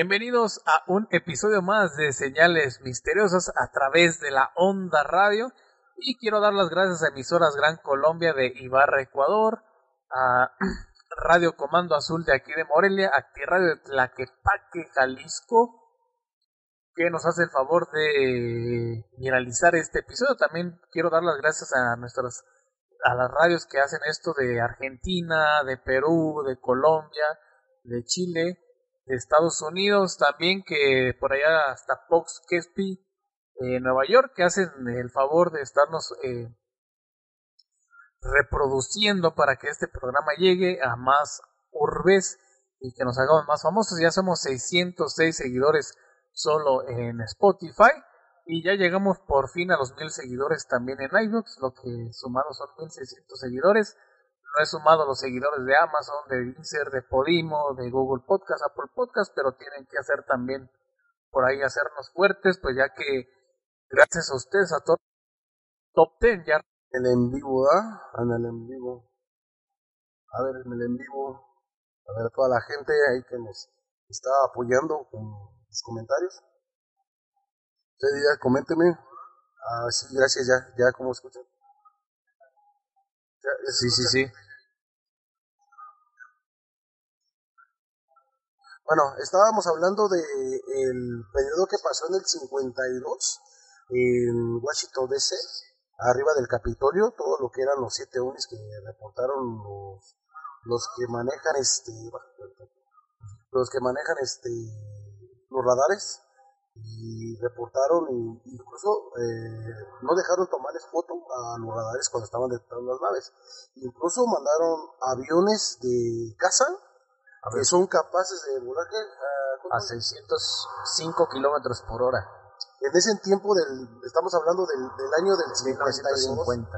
Bienvenidos a un episodio más de Señales Misteriosas a través de la Onda Radio. Y quiero dar las gracias a emisoras Gran Colombia de Ibarra, Ecuador, a Radio Comando Azul de aquí de Morelia, a Radio de Tlaquepaque, Jalisco, que nos hace el favor de viralizar este episodio. También quiero dar las gracias a nuestras a las radios que hacen esto de Argentina, de Perú, de Colombia, de Chile, Estados Unidos, también que por allá hasta Fox Kespi, eh, Nueva York, que hacen el favor de estarnos eh, reproduciendo para que este programa llegue a más urbes y que nos hagamos más famosos. Ya somos 606 seguidores solo en Spotify y ya llegamos por fin a los mil seguidores también en iBooks, lo que sumado son 1600 seguidores. No he sumado los seguidores de Amazon, de Deezer, de Podimo, de Google Podcast, Apple Podcast, pero tienen que hacer también por ahí hacernos fuertes, pues ya que gracias a ustedes, a todos, Top 10 ya el en vivo, ¿ah? En el en vivo. A ver, en el en vivo. A ver, toda la gente ahí que nos está apoyando con los comentarios. Usted ya, coménteme. Ah, sí, gracias, ya, ya, ¿cómo escuchan? Sí, sí, sí. Bueno, estábamos hablando de el periodo que pasó en el 52 en Washington DC, arriba del Capitolio, todo lo que eran los siete ovnis que reportaron los, los que manejan este los que manejan este los radares y reportaron y incluso eh, no dejaron tomarles foto a los radares cuando estaban detectando las naves incluso mandaron aviones de caza que son capaces de volar. Ah, ¿cómo? A 605 kilómetros por hora. en ese tiempo del estamos hablando del, del año del 52 1950.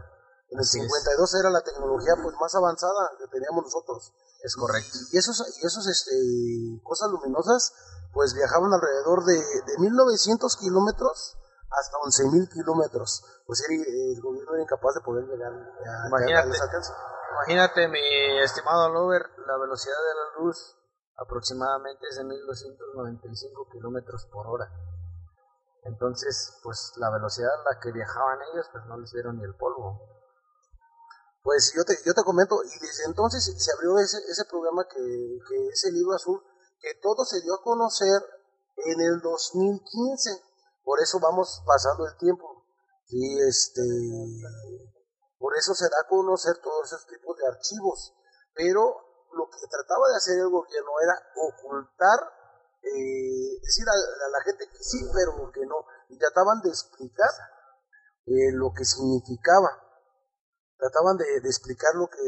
en el Así es. 52 era la tecnología pues más avanzada que teníamos nosotros Es correcto. y esos y esos este cosas luminosas pues viajaban alrededor de, de 1900 kilómetros hasta 11.000 kilómetros pues era, el gobierno era incapaz de poder llegar a, Imagínate. a. Imagínate, mi estimado Lover, la velocidad de la luz aproximadamente es de 1295 kilómetros por hora. Entonces, pues la velocidad a la que viajaban ellos, pues no les dieron ni el polvo. Pues yo te, yo te comento, y desde entonces se abrió ese, ese programa que, que es el libro azul, que todo se dio a conocer en el 2015. Por eso vamos pasando el tiempo. Y este, por eso se da a conocer todos esos tipos de archivos. Pero lo que trataba de hacer el gobierno era ocultar, eh, decir a, la gente que sí, pero que no. Y trataban de explicar eh, lo que significaba trataban de, de explicar lo que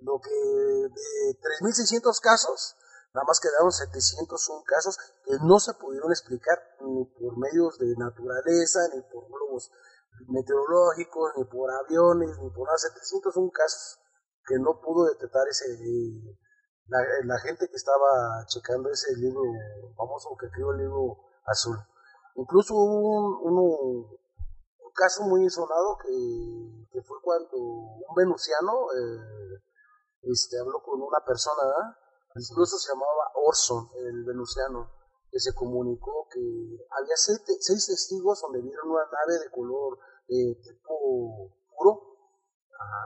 lo que de 3.600 casos nada más quedaron 701 casos que no se pudieron explicar ni por medios de naturaleza ni por globos meteorológicos ni por aviones ni por nada 701 casos que no pudo detectar ese la, gente que estaba checando ese libro famoso que escribió el libro azul incluso hubo un, caso muy sonado que, que fue cuando un venusiano eh, este, habló con una persona. Incluso se llamaba Orson, el venusiano, que se comunicó que había seis, te- seis testigos donde vieron una nave de color eh, tipo puro,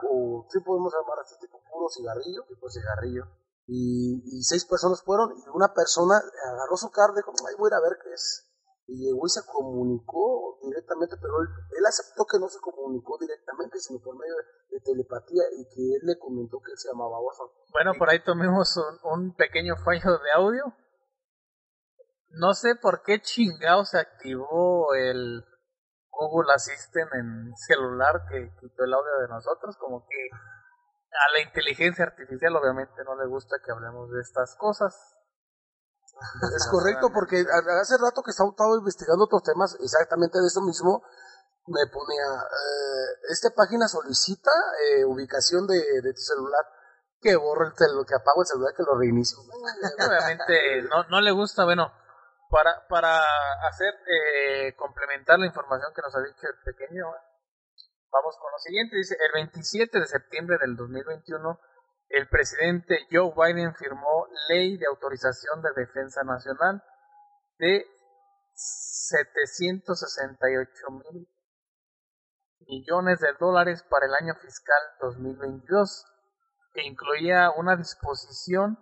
o sí podemos llamar así, tipo puro cigarrillo, tipo cigarrillo. Y, y seis personas fueron y una persona agarró su carro y dijo, ay, voy a ir a ver qué es y llegó se comunicó directamente, pero él, él aceptó que no se comunicó directamente, sino por medio de, telepatía y que él le comentó que él se llamaba Orson. Bueno, por ahí tomemos un, un pequeño fallo de audio. No sé por qué chingado se activó el Google Assistant en celular que quitó el audio de nosotros, como que A la inteligencia artificial obviamente no le gusta que hablemos de estas cosas. Es correcto, porque hace rato que estaba investigando otros temas exactamente de eso mismo, me ponía, eh, esta página solicita eh, ubicación de, de tu celular, que borro el celular, que apago el celular, que lo reinicio. Obviamente no, no le gusta, bueno, para, para hacer, eh, complementar la información que nos ha dicho el pequeño, vamos con lo siguiente, dice, el 27 de septiembre del 2021, el presidente Joe Biden firmó ley de autorización de defensa nacional de 768 mil millones de dólares para el año fiscal 2022, que incluía una disposición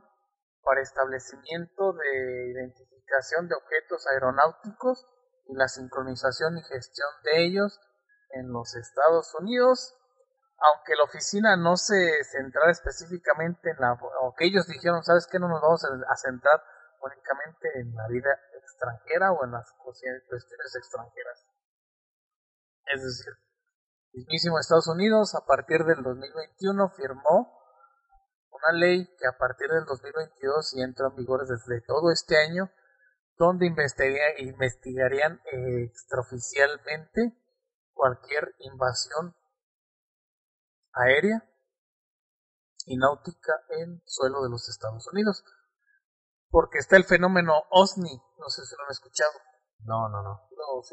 para establecimiento de identificación de objetos aeronáuticos y la sincronización y gestión de ellos en los Estados Unidos, aunque la oficina no se centrara específicamente en la, o que ellos dijeron, ¿sabes qué? No nos vamos a centrar únicamente en la vida extranjera o en las cuestiones extranjeras. Es decir, el mismísimo Estados Unidos a partir del 2021 firmó una ley que a partir del 2022 y entró en vigor desde todo este año, donde investigaría, investigarían eh, extraoficialmente cualquier invasión aérea y náutica en suelo de los Estados Unidos. Porque está el fenómeno OSNI, no sé si lo han escuchado. No, no, no.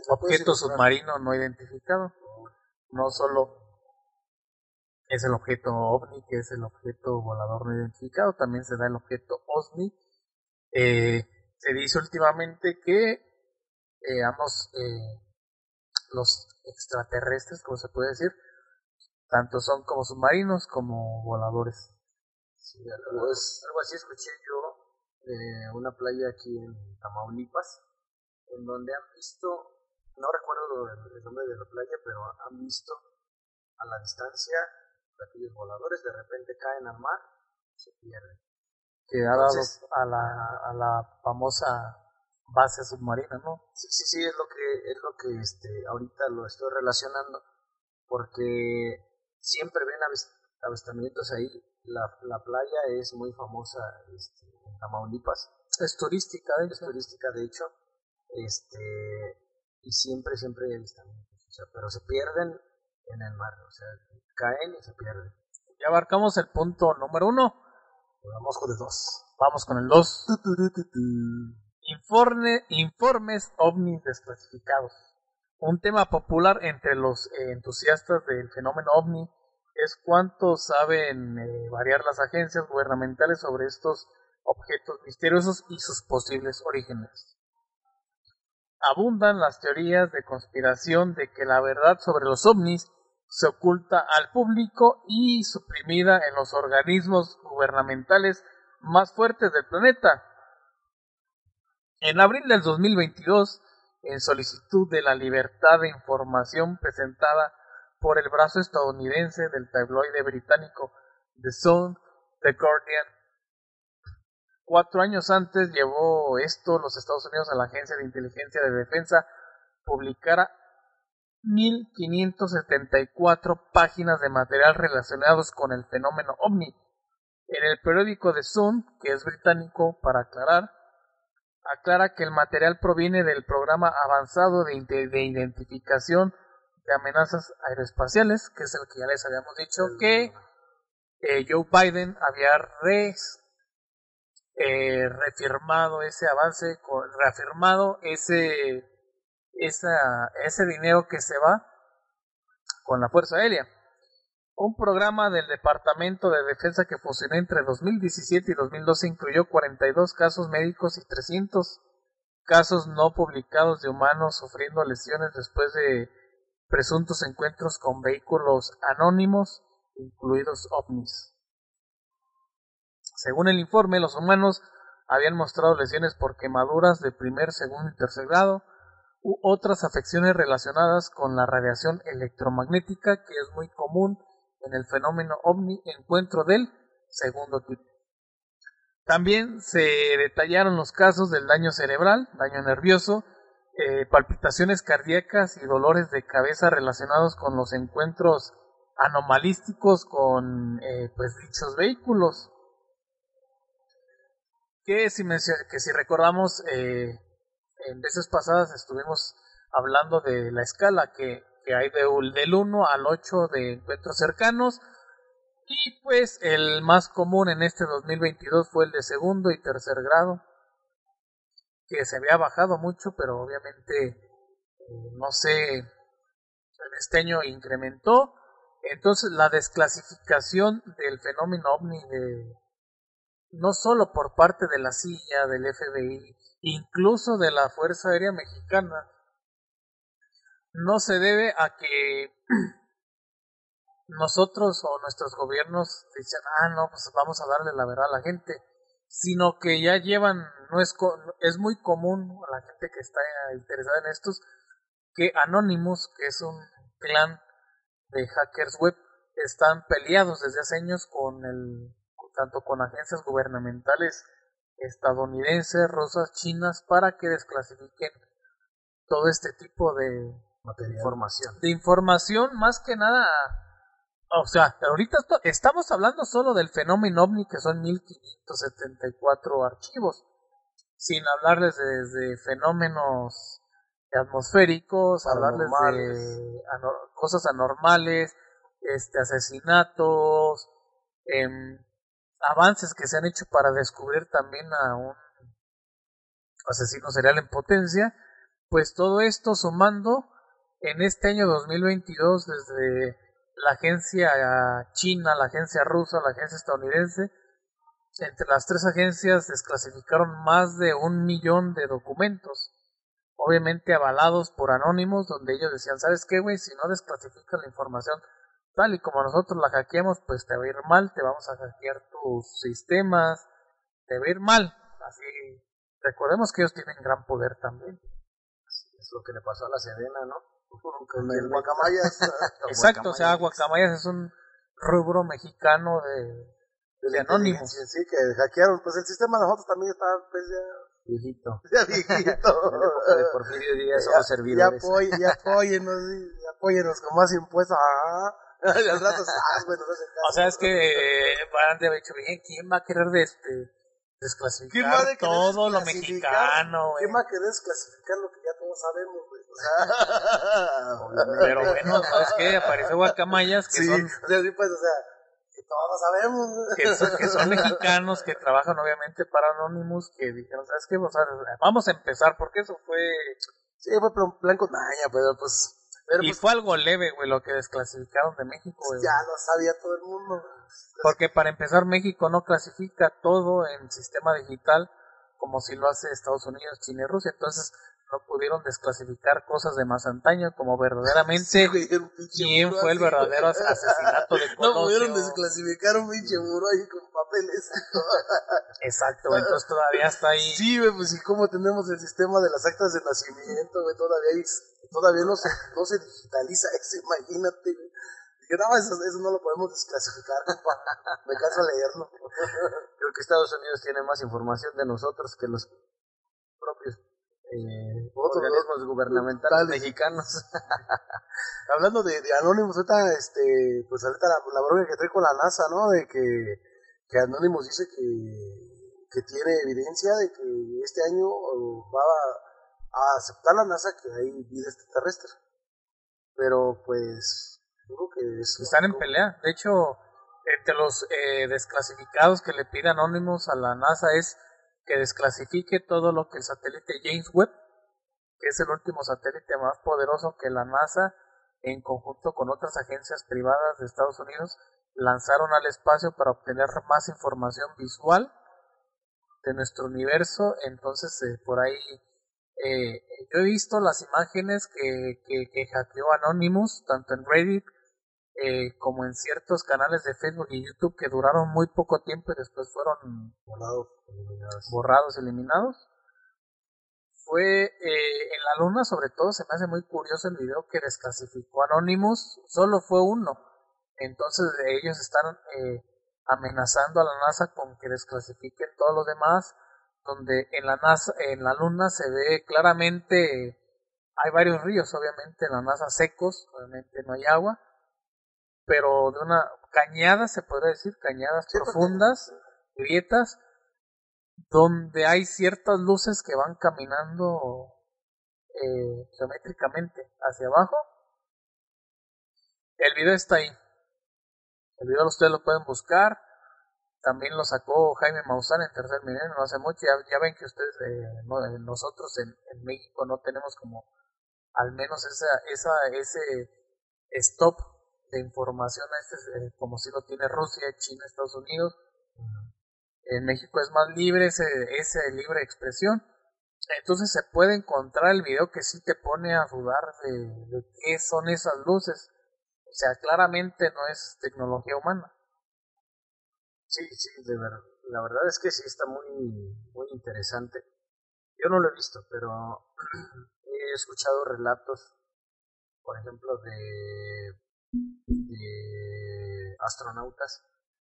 Objeto submarino no identificado. No solo es el objeto OVNI, que es el objeto volador no identificado, también se da el objeto OSNI. Eh, se dice últimamente que eh, ambos, eh, los extraterrestres, como se puede decir, tanto son como submarinos como voladores. Sí, algo, algo así escuché yo de una playa aquí en Tamaulipas, en donde han visto, no recuerdo el, nombre de la playa, pero han visto a la distancia aquellos voladores, de repente caen al mar y se pierden. que ha dado Entonces- a la, a la famosa base submarina, ¿no? Sí, sí, sí, es lo que, es lo que este, ahorita lo estoy relacionando, porque siempre ven avis- avistamientos ahí. La, la playa es muy famosa este, en Tamaulipas, Es turística, de es turística de hecho, este, y siempre, siempre hay avistamientos, o sea, pero se pierden en el mar, o sea, caen y se pierden. Ya abarcamos el punto número uno. Vamos con el dos. Vamos con el dos. Informe, informes ovnis desclasificados. Un tema popular entre los eh, entusiastas del fenómeno ovni es cuánto saben eh, variar las agencias gubernamentales sobre estos objetos misteriosos y sus posibles orígenes. Abundan las teorías de conspiración de que la verdad sobre los ovnis se oculta al público y suprimida en los organismos gubernamentales más fuertes del planeta. En abril del 2022, en solicitud de la libertad de información presentada por el brazo estadounidense del tabloide británico The Sun, The Guardian, cuatro años antes llevó esto los Estados Unidos a la Agencia de Inteligencia de Defensa publicara 1574 páginas de material relacionados con el fenómeno ovni. En el periódico The Sun, que es británico para aclarar, aclara que el material proviene del programa avanzado de, de identificación de amenazas aeroespaciales, que es el que ya les habíamos dicho que eh, Joe Biden había res- eh, reafirmado ese avance, reafirmado ese, esa, ese dinero que se va con la Fuerza Aérea. Un programa del Departamento de Defensa que funcionó entre 2017 y 2012 incluyó 42 casos médicos y 300 casos no publicados de humanos sufriendo lesiones después de presuntos encuentros con vehículos anónimos, incluidos ovnis. Según el informe, los humanos habían mostrado lesiones por quemaduras de primer, segundo y tercer grado, u otras afecciones relacionadas con la radiación electromagnética que es muy común en el fenómeno ovni encuentro del segundo tipo. También se detallaron los casos del daño cerebral, daño nervioso, eh, palpitaciones cardíacas y dolores de cabeza relacionados con los encuentros anomalísticos con eh, pues dichos vehículos que si, que si recordamos eh, en veces pasadas estuvimos hablando de la escala que, que hay de, del 1 al 8 de encuentros cercanos. Y pues el más común en este 2022 fue el de segundo y tercer grado que se había bajado mucho pero obviamente eh, no sé el esteño incrementó. Entonces la desclasificación del fenómeno ovni de no solo por parte de la silla del FBI, incluso de la Fuerza Aérea Mexicana, no se debe a que nosotros o nuestros gobiernos dicen, ah, no, pues vamos a darle la verdad a la gente, sino que ya llevan, no es, es muy común a la gente que está interesada en estos, que Anonymous, que es un clan de hackers web, están peleados desde hace años con el tanto con agencias gubernamentales estadounidenses, rusas, chinas, para que desclasifiquen todo este tipo de información. De información, más que nada, o sea, ahorita estamos hablando solo del fenómeno ovni, que son 1574 archivos, sin hablarles de, fenómenos atmosféricos, hablarles de cosas anormales, este asesinatos, eh, avances que se han hecho para descubrir también a un asesino serial en potencia, pues todo esto sumando en este año 2022 desde la agencia china, la agencia rusa, la agencia estadounidense, entre las tres agencias desclasificaron más de un millón de documentos, obviamente avalados por anónimos, donde ellos decían, ¿sabes qué, güey? Si no desclasificas la información tal y como nosotros la hackeamos, pues te va a ir mal, te vamos a hackear tus sistemas, te va a ir mal. Así, recordemos que ellos tienen gran poder también. es lo que le pasó a la Sedena, ¿no? Con el Guacamayas. Exacto, o sea, Guacamayas es un rubro mexicano de, de, anónimos. Sí, que hackearon, pues el sistema de nosotros también está pues ya viejito. Ya viejito. de Porfirio Díaz somos servidores. Y, apóyenos, y apóyenos con más impuestos. Ah. Ah, o sea, es que van eh, de haber dicho, bien, ¿quién va a querer de este, desclasificar todo lo mexicano, ¿Quién va a querer desclasificar lo que ya todos sabemos, güey? Pero bueno, ¿sabes qué? Apareció Guacamayas, que son... O sea, sí, pues, o sea, que todos sabemos. Que son, que son mexicanos, que trabajan obviamente para Anonymous, que dijeron, ¿sabes qué? O sea, vamos a empezar, porque eso fue... Sí, fue plan con daña, pero pues y pues fue algo leve, güey, lo que desclasificaron de México, güey. Ya lo sabía todo el mundo. Porque para empezar, México no clasifica todo en sistema digital como si lo hace Estados Unidos, China y Rusia. Entonces, no pudieron desclasificar cosas de más antaño como verdaderamente quién fue el verdadero asesinato de Colosio. No pudieron desclasificar un pinche muro ahí con papeles. Exacto, entonces todavía está ahí. Sí, pues y cómo tenemos el sistema de las actas de nacimiento, güey, todavía hay todavía no se, no se digitaliza eso, imagínate. Dije, no, eso, eso no lo podemos desclasificar, me canso leerlo. Creo que Estados Unidos tiene más información de nosotros que los propios eh, organismos gubernamentales mexicanos. Hablando de, de Anonymous, ahorita, este, pues ahorita la, la que trae con la NASA, ¿no? De que, que Anonymous dice que, que tiene evidencia de que este año va a a aceptar la NASA que hay vida extraterrestre. Pero pues, creo que es... Están en pelea. De hecho, entre los eh, desclasificados que le pide Anonymous a la NASA es que desclasifique todo lo que el satélite James Webb, que es el último satélite más poderoso que la NASA, en conjunto con otras agencias privadas de Estados Unidos, lanzaron al espacio para obtener más información visual de nuestro universo. Entonces, eh, por ahí eh, yo he visto las imágenes que, que, hackeó Anonymous, tanto en Reddit eh, como en ciertos canales de Facebook y YouTube que duraron muy poco tiempo y después fueron borrados, eliminados. Borrados, eliminados. Fue eh, en la luna, sobre todo, se me hace muy curioso el video que desclasificó Anonymous, solo fue uno. Entonces ellos están eh, amenazando a la NASA con que desclasifiquen todos los demás donde en la, NASA, en la Luna se ve claramente, hay varios ríos obviamente en la NASA secos, obviamente no hay agua, pero de una cañada, se podría decir, cañadas Sí, porque- profundas, grietas, donde hay ciertas luces que van caminando eh, geométricamente hacia abajo. El video está ahí. El video ustedes lo pueden buscar. También lo sacó Jaime Maussan en Tercer Milenio no hace mucho. Ya, ya ven que ustedes, eh, no- eh, nosotros en, en México no tenemos como al menos esa, esa, ese stop de información a este, eh, como si lo tiene Rusia, China, Estados Unidos. En México es más libre ese, ese libre expresión. Entonces se puede encontrar el video que sí te pone a dudar de, de qué son esas luces. O sea, claramente no es tecnología humana. Sí, sí, de verdad. La verdad es que sí está muy, muy interesante. Yo no lo he visto, pero he escuchado relatos, por ejemplo, de, de astronautas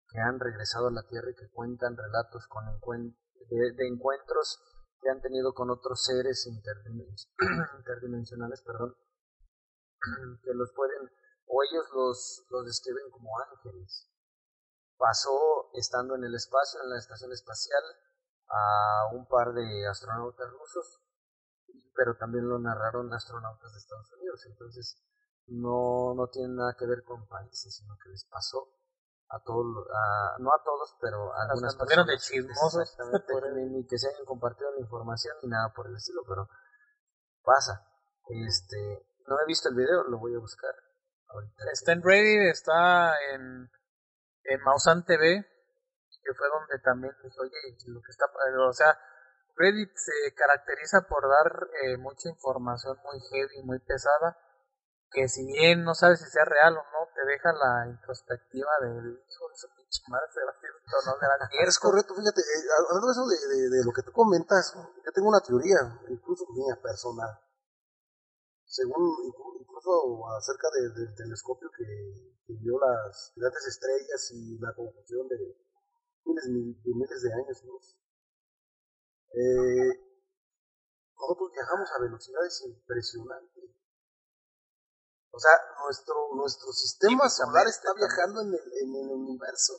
que han regresado a la Tierra y que cuentan relatos con de, encuentros que han tenido con otros seres interdimen- interdimensionales, perdón, que los pueden, o ellos los, los describen como ángeles pasó estando en el espacio, en la estación espacial, a un par de astronautas rusos, pero también lo narraron astronautas de Estados Unidos. Entonces, no, no tiene nada que ver con países, sino que les pasó a todos, a, no a todos, pero a algunas anduvieron de personas. chismosos. Ni que se hayan compartido la información ni nada por el estilo, pero pasa. Este, no he visto el video, lo voy a buscar. ahorita. Está en Reddit, está en, en Mausan TV, que fue donde también dije, oye, lo que está, o sea, Reddit se caracteriza por dar eh, mucha información muy heavy, muy pesada, que si bien no sabes si sea real o no, te deja la introspectiva del hijo de su pinche madre, será cierto, no será Es cierto. correcto, fíjate, eh, hablando de eso de, de, de lo que tú comentas, yo tengo una teoría, incluso mía personal, según inclu- incluso acerca de- del telescopio que, que vio las grandes estrellas y la confusión de miles, mil- de miles de años luz. Eh, nosotros viajamos a velocidades impresionantes. O sea, nuestro, nuestro sistema solar está viajando en el, en el universo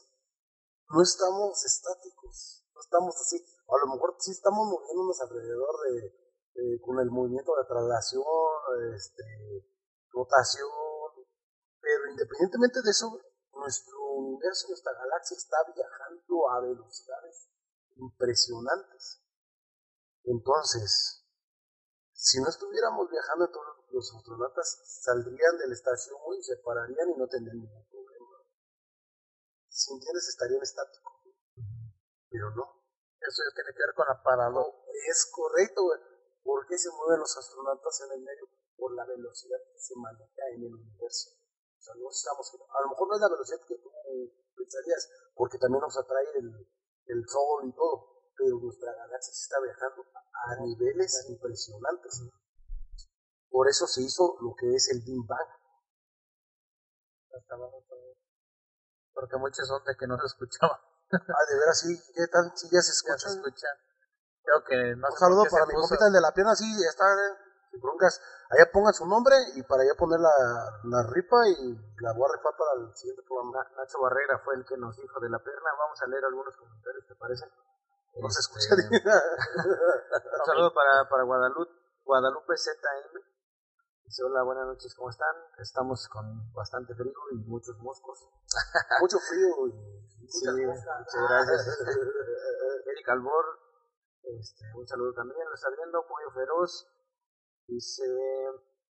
no estamos estáticos, no estamos así. A lo mejor sí estamos moviéndonos alrededor de, con el movimiento de traslación, este, rotación, pero independientemente de eso, nuestro universo, nuestra galaxia está viajando a velocidades impresionantes. Entonces, si no estuviéramos viajando, todos los astronautas saldrían de la estación y se pararían y no tendrían ningún problema. Si entiendes, estarían estáticos. Pero no. Eso ya tiene que ver con la paradoja. Es correcto, güey. ¿Por qué se mueven los astronautas en el medio? Por la velocidad que se maneja en el universo. O sea, no estamos. A lo mejor no es la velocidad que tú pensarías, porque también nos atrae el, el sol y todo. Pero nuestra galaxia se está viajando a niveles impresionantes. Por eso se hizo lo que es el Big Bang. Porque muchos son de que no se escuchaba. Ah, de veras, sí. ¿Qué tal? Sí, ya se Ya escucha. se escucha. Creo que no Un saludo para mi compita, el de la pierna, sí, ya está, eh, sin broncas. Allá pongan su nombre y para allá poner la, la rifa y la voy a rifar para el siguiente programa. Na- Nacho Barrera fue el que nos dijo de la perna. Vamos a leer algunos comentarios, ¿te parece? No se Este, escucha. Un saludo para, para Guadalupe, Guadalupe ZM. Dice, hola, buenas noches, ¿cómo están? Estamos con bastante frío y muchos moscos. Mucho frío y Sí, muchas gracias. Eric Albor, este, un saludo también, lo está viendo, Pollo Feroz. Dice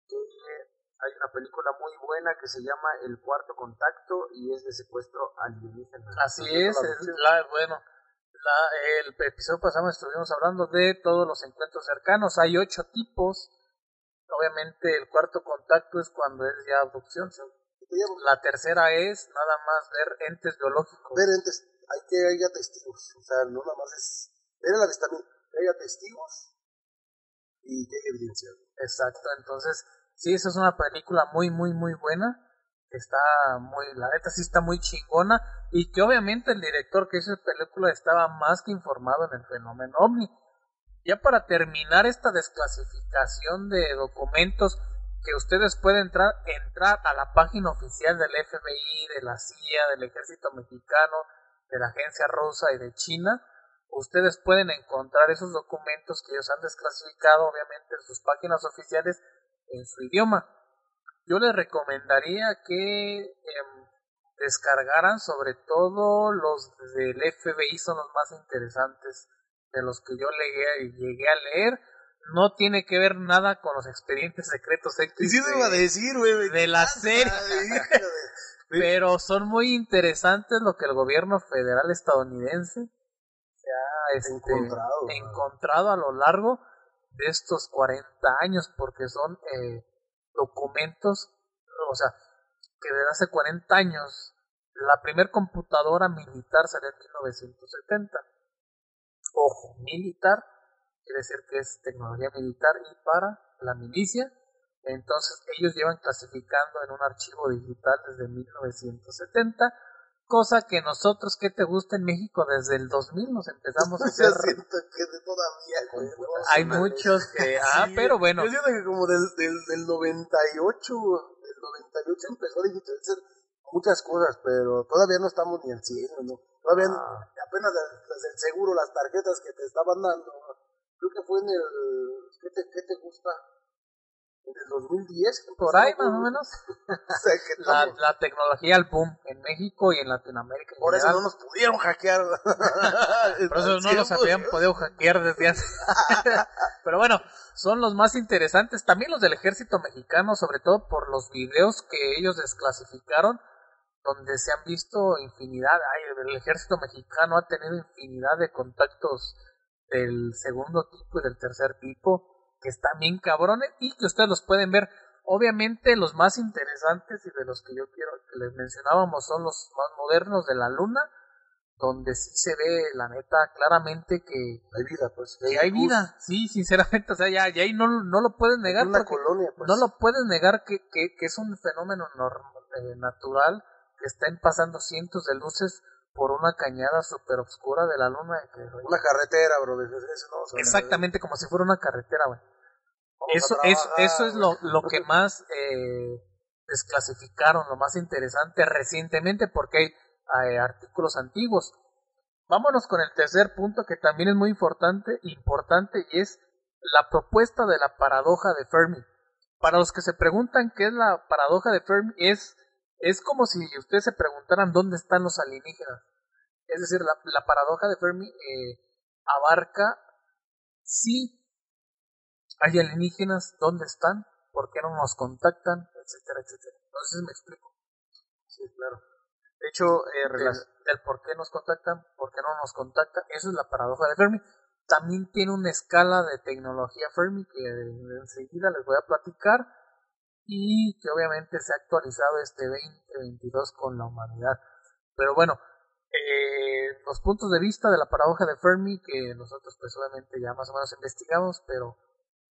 que hay una película muy buena que se llama El Cuarto Contacto y es de secuestro alienígena. Así es, es la- bueno, la- el episodio pasado estuvimos hablando de todos los encuentros cercanos. Hay ocho tipos. Obviamente el cuarto contacto es cuando es ya abducción. La tercera es nada más ver entes biológicos. Ver entes, hay que haya testigos, o sea, no nada más es ver el avistamiento, que haya testigos y que haya evidencia. Exacto, entonces sí, esa es una película muy, muy, muy buena. Está muy, la neta sí está muy chingona. Y que obviamente el director que hizo la película estaba más que informado en el fenómeno ovni. Ya para terminar esta desclasificación de documentos que ustedes pueden entrar, entrar a la página oficial del FBI, de la CIA, del Ejército Mexicano, de la Agencia Rosa y de China. Ustedes pueden encontrar esos documentos que ellos han desclasificado, obviamente, en sus páginas oficiales en su idioma. Yo les recomendaría que em, descargaran sobre todo los del FBI, son los más interesantes de los que yo llegué, llegué a leer no tiene que ver nada con los expedientes secretos Y sí te iba a decir, de la serie. Pero son muy interesantes lo que el gobierno federal estadounidense se ha este, Encontrado, encontrado a lo largo de estos 40 años, porque son eh, documentos, o sea, que desde hace 40 años la primer computadora militar salió en 1970. Ojo, militar quiere decir que es tecnología militar y para la milicia. Entonces ellos llevan clasificando en un archivo digital desde 1970, cosa que nosotros, que te gusta en México, desde el 2000 nos empezamos a Yo hacer. siento que todavía, güey. ¿no? Hay muchos que, ah, Sí, pero bueno, Yo siento que como del, del, del 98, del 98 empezó a digitalizar muchas cosas, pero todavía no estamos ni al 100, ¿no? Todavía no- Ah. Apenas las, del seguro, las tarjetas que te estaban dando, creo que fue en el, ¿qué te, qué te gusta? En el 2010. que por ahí más o menos, o sea, que la, tecnología al boom en México y en Latinoamérica. en por eso no nos pudieron hackear. Por eso no los habían podido hackear desde hace. Pero bueno, son los más interesantes. También los del ejército mexicano, sobre todo por los videos que ellos desclasificaron, donde se han visto infinidad. Ay, el ejército mexicano ha tenido infinidad de contactos del segundo tipo y del tercer tipo, que están bien cabrones y que ustedes los pueden ver. Obviamente los más interesantes y de los que yo quiero que les mencionábamos son los más modernos de la luna, donde sí se ve la neta claramente que, Hay vida, pues. que hay vida, sí, sinceramente, o sea, ya, ya ahí no, no lo puedes negar una colonia, pues. no lo puedes negar que, que, que es un fenómeno norm- eh, natural que están pasando cientos de luces por una cañada súper oscura de la luna. que- Una carretera, bro. Eso no, suena- exactamente como si fuera una carretera, güey. Eso, eso, es lo, que más eh, desclasificaron, lo más interesante recientemente, porque hay eh, artículos antiguos. Vámonos con el tercer punto que también es muy importante, importante y es la propuesta de la paradoja de Fermi. Para los que se preguntan qué es la paradoja de Fermi, es, es como si ustedes se preguntaran dónde están los alienígenas. Es decir, la, la paradoja de Fermi eh, abarca si hay alienígenas, dónde están, por qué no nos contactan, etcétera, etcétera. Entonces me explico. Sí, claro. De hecho, eh, Del, del por qué nos contactan, por qué no nos contactan, eso es la paradoja de Fermi. También tiene una escala de tecnología Fermi que enseguida les voy a platicar y que obviamente se ha actualizado este 2022 con la humanidad. Pero bueno, eh, los puntos de vista de la paradoja de Fermi que nosotros pues obviamente ya más o menos investigamos, pero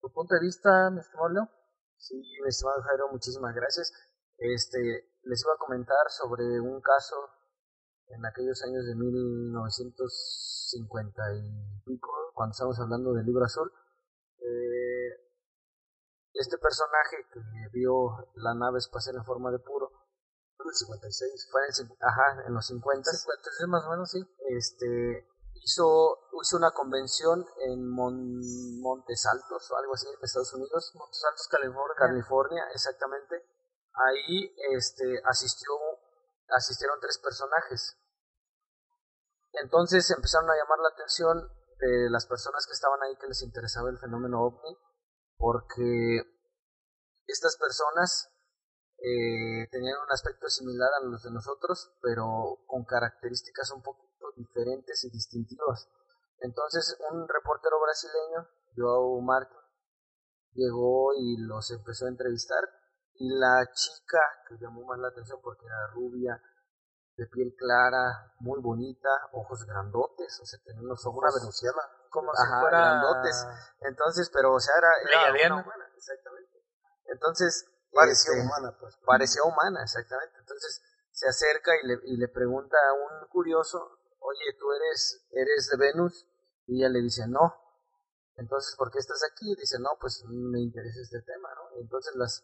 tu punto de vista, mi estimado Leo. Sí, mi estimado Jairo, muchísimas gracias. Este, les iba a comentar sobre un caso en aquellos años de 1950 y pico, cuando estamos hablando del libro azul. Eh, este personaje que vio la nave espacial en forma de puro En el 56. fue en, el ajá, en los 50 56 más o menos, sí. este hizo hizo una convención en Mon- Montes Altos o algo así en Estados Unidos Montes Altos, California. California, exactamente. Ahí este, asistió, asistieron tres personajes. Entonces empezaron a llamar la atención de las personas que estaban ahí que les interesaba el fenómeno ovni, porque estas personas eh, tenían un aspecto similar a los de nosotros, pero con características un poquito diferentes y distintivas. Entonces un reportero brasileño, Joao Martin, llegó y los empezó a entrevistar y la chica que llamó más la atención porque era rubia, de piel clara, muy bonita, ojos grandotes, o sea, tenía unos ojos Una venusiana. como Ajá, si fuera grandotes. Entonces, pero o sea, era, era una humana, exactamente. Entonces, Parecía este, humana, pues. parecía humana, exactamente. Entonces se acerca y le, y le pregunta a un curioso, oye, ¿tú eres, eres de Venus? Y ella le dice, no. Entonces, ¿por qué estás aquí? Y dice, no, pues me interesa este tema, ¿no? Entonces las,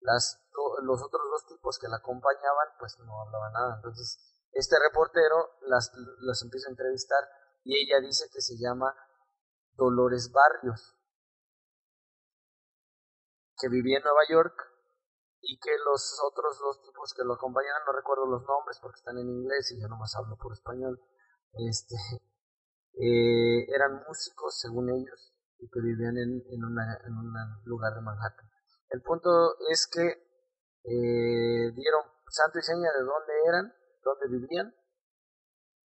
Las, los otros dos tipos que la acompañaban, pues no hablaban nada. Entonces, este reportero las, las empieza a entrevistar y ella dice que se llama Dolores Barrios, que vivía en Nueva York y que los otros dos tipos que lo acompañaban, no recuerdo los nombres porque están en inglés y yo nomás hablo por español, este, eh, eran músicos según ellos y que vivían en, en un lugar de Manhattan. El punto es que eh, dieron santo y seña de dónde eran, dónde vivían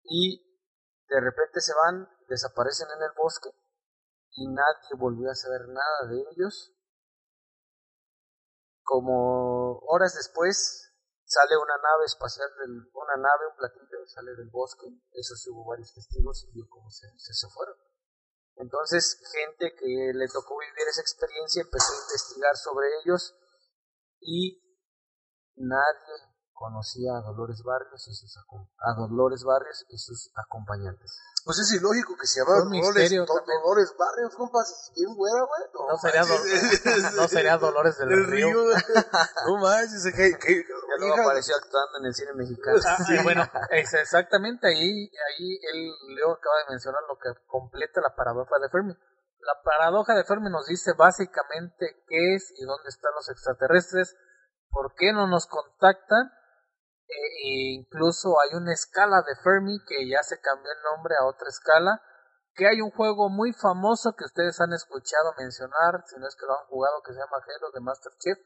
y de repente se van, desaparecen en el bosque y nadie volvió a saber nada de ellos. Como horas después sale una nave espacial, del, una nave, un platillo, sale del bosque, eso sí hubo varios testigos y vio cómo se, se, se fueron. Entonces, gente que le tocó vivir esa experiencia empezó a investigar sobre ellos y nadie conocía a Dolores Barrios y sus a Dolores Barrios y sus acompañantes. Pues es ilógico que se llamara Dolores. Dolores Barrios, compas. Bien güera, güey. No sería. Dol- no sería Dolores del El Río. río. no manches, que, que, Ya luego hija, apareció actuando en el cine mexicano. Ah, y bueno, es exactamente ahí, ahí él, Leo acaba de mencionar lo que completa la paradoja de Fermi. La paradoja de Fermi nos dice básicamente qué es y dónde están los extraterrestres, por qué no nos contactan, e incluso hay una escala de Fermi que ya se cambió el nombre a otra escala, que hay un juego muy famoso que ustedes han escuchado mencionar, si no es que lo han jugado, que se llama Halo de Master Chief,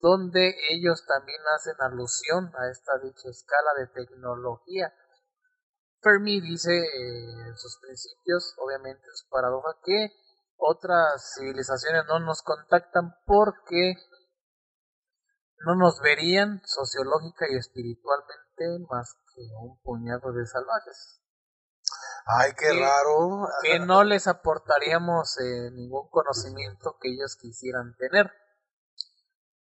donde ellos también hacen alusión a esta dicha escala de tecnología. Fermi dice eh, en sus principios, obviamente su paradoja, que otras civilizaciones no nos contactan porque no nos verían sociológica y espiritualmente más que un puñado de salvajes. Ay, qué que- raro. Que no les aportaríamos eh, ningún conocimiento que ellos quisieran tener.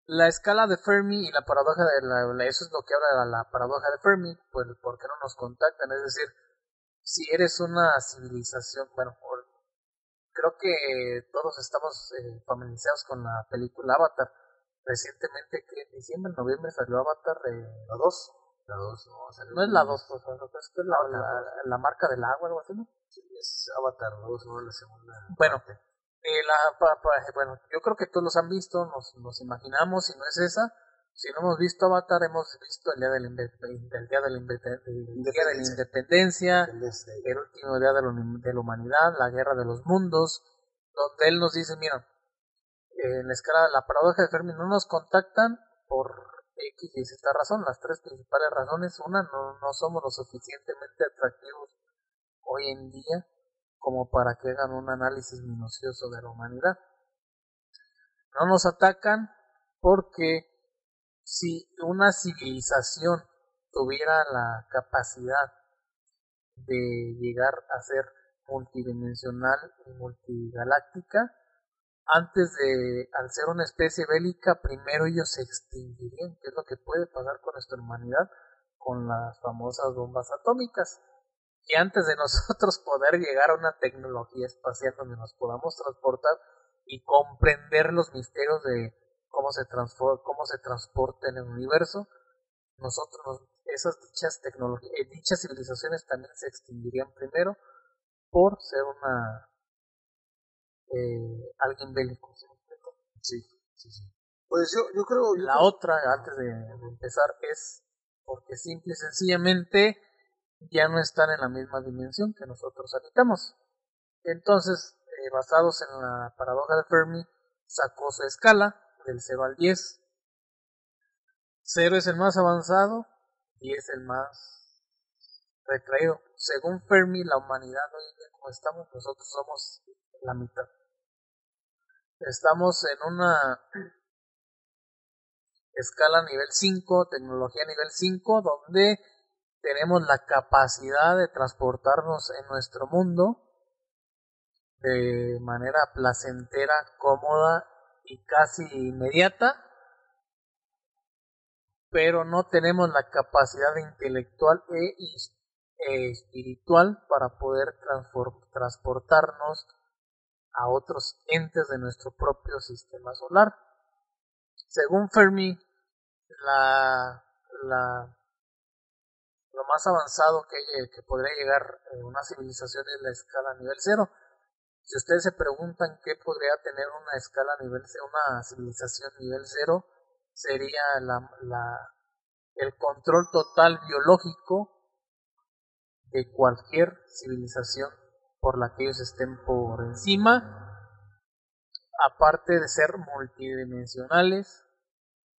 La escala de Fermi y la paradoja de la, eso es lo que habla la, la paradoja de Fermi, pues ¿por qué no nos contactan? Es decir, si eres una civilización, bueno, creo que todos estamos eh, familiarizados con la película Avatar. Recientemente, que en diciembre, noviembre salió Avatar, eh, La dos. La dos, no, salió no es la 2, pues, es que es la, la, la marca del agua, algo así, ¿no? Sí, es Avatar 2, no la segunda. Bueno. Eh, la, pa- pa- bueno, yo creo que todos los han visto, nos, nos imaginamos, si no es esa, si no hemos visto Avatar, hemos visto el día de la, inve- del día de la, inve- del día de la independencia, el último día de la, de la humanidad, la guerra de los mundos, donde él nos dice, mira, en la escala la paradoja de Fermi no nos contactan por X y Z razón, las tres principales razones, una, no, no somos lo suficientemente atractivos hoy en día como para que hagan un análisis minucioso de la humanidad. No nos atacan porque si una civilización tuviera la capacidad de llegar a ser multidimensional y multigaláctica, antes de, al ser una especie bélica, primero ellos se extinguirían, que es lo que puede pasar con nuestra humanidad con las famosas bombas atómicas. Y antes de nosotros poder llegar a una tecnología espacial donde nos podamos transportar y comprender los misterios de cómo se, cómo se transporta en el universo, nosotros, nos- esas dichas tecnologías, eh, dichas civilizaciones también se extinguirían primero por ser una eh, alguien bélico. ¿sí? Sí, sí. Pues yo, yo creo. yo La creo- otra, antes de, de empezar, es porque simple y sencillamente ya no están en la misma dimensión que nosotros habitamos. Entonces, eh, basados en la paradoja de Fermi, sacó su escala del 0 al 10. 0 es el más avanzado, 10 es el más retraído. Según Fermi, la humanidad hoy en día como estamos, nosotros somos la mitad. Estamos en una escala nivel 5, tecnología nivel 5, donde tenemos la capacidad de transportarnos en nuestro mundo de manera placentera, cómoda y casi inmediata, pero no tenemos la capacidad intelectual e, is- e espiritual para poder transportarnos a otros entes de nuestro propio sistema solar. según Fermi, la, la, lo más avanzado que, podría llegar una civilización es la escala nivel cero. Si ustedes se preguntan qué podría tener una escala nivel una civilización nivel cero, sería la, la, el control total biológico de cualquier civilización por la que ellos estén por encima, aparte de ser multidimensionales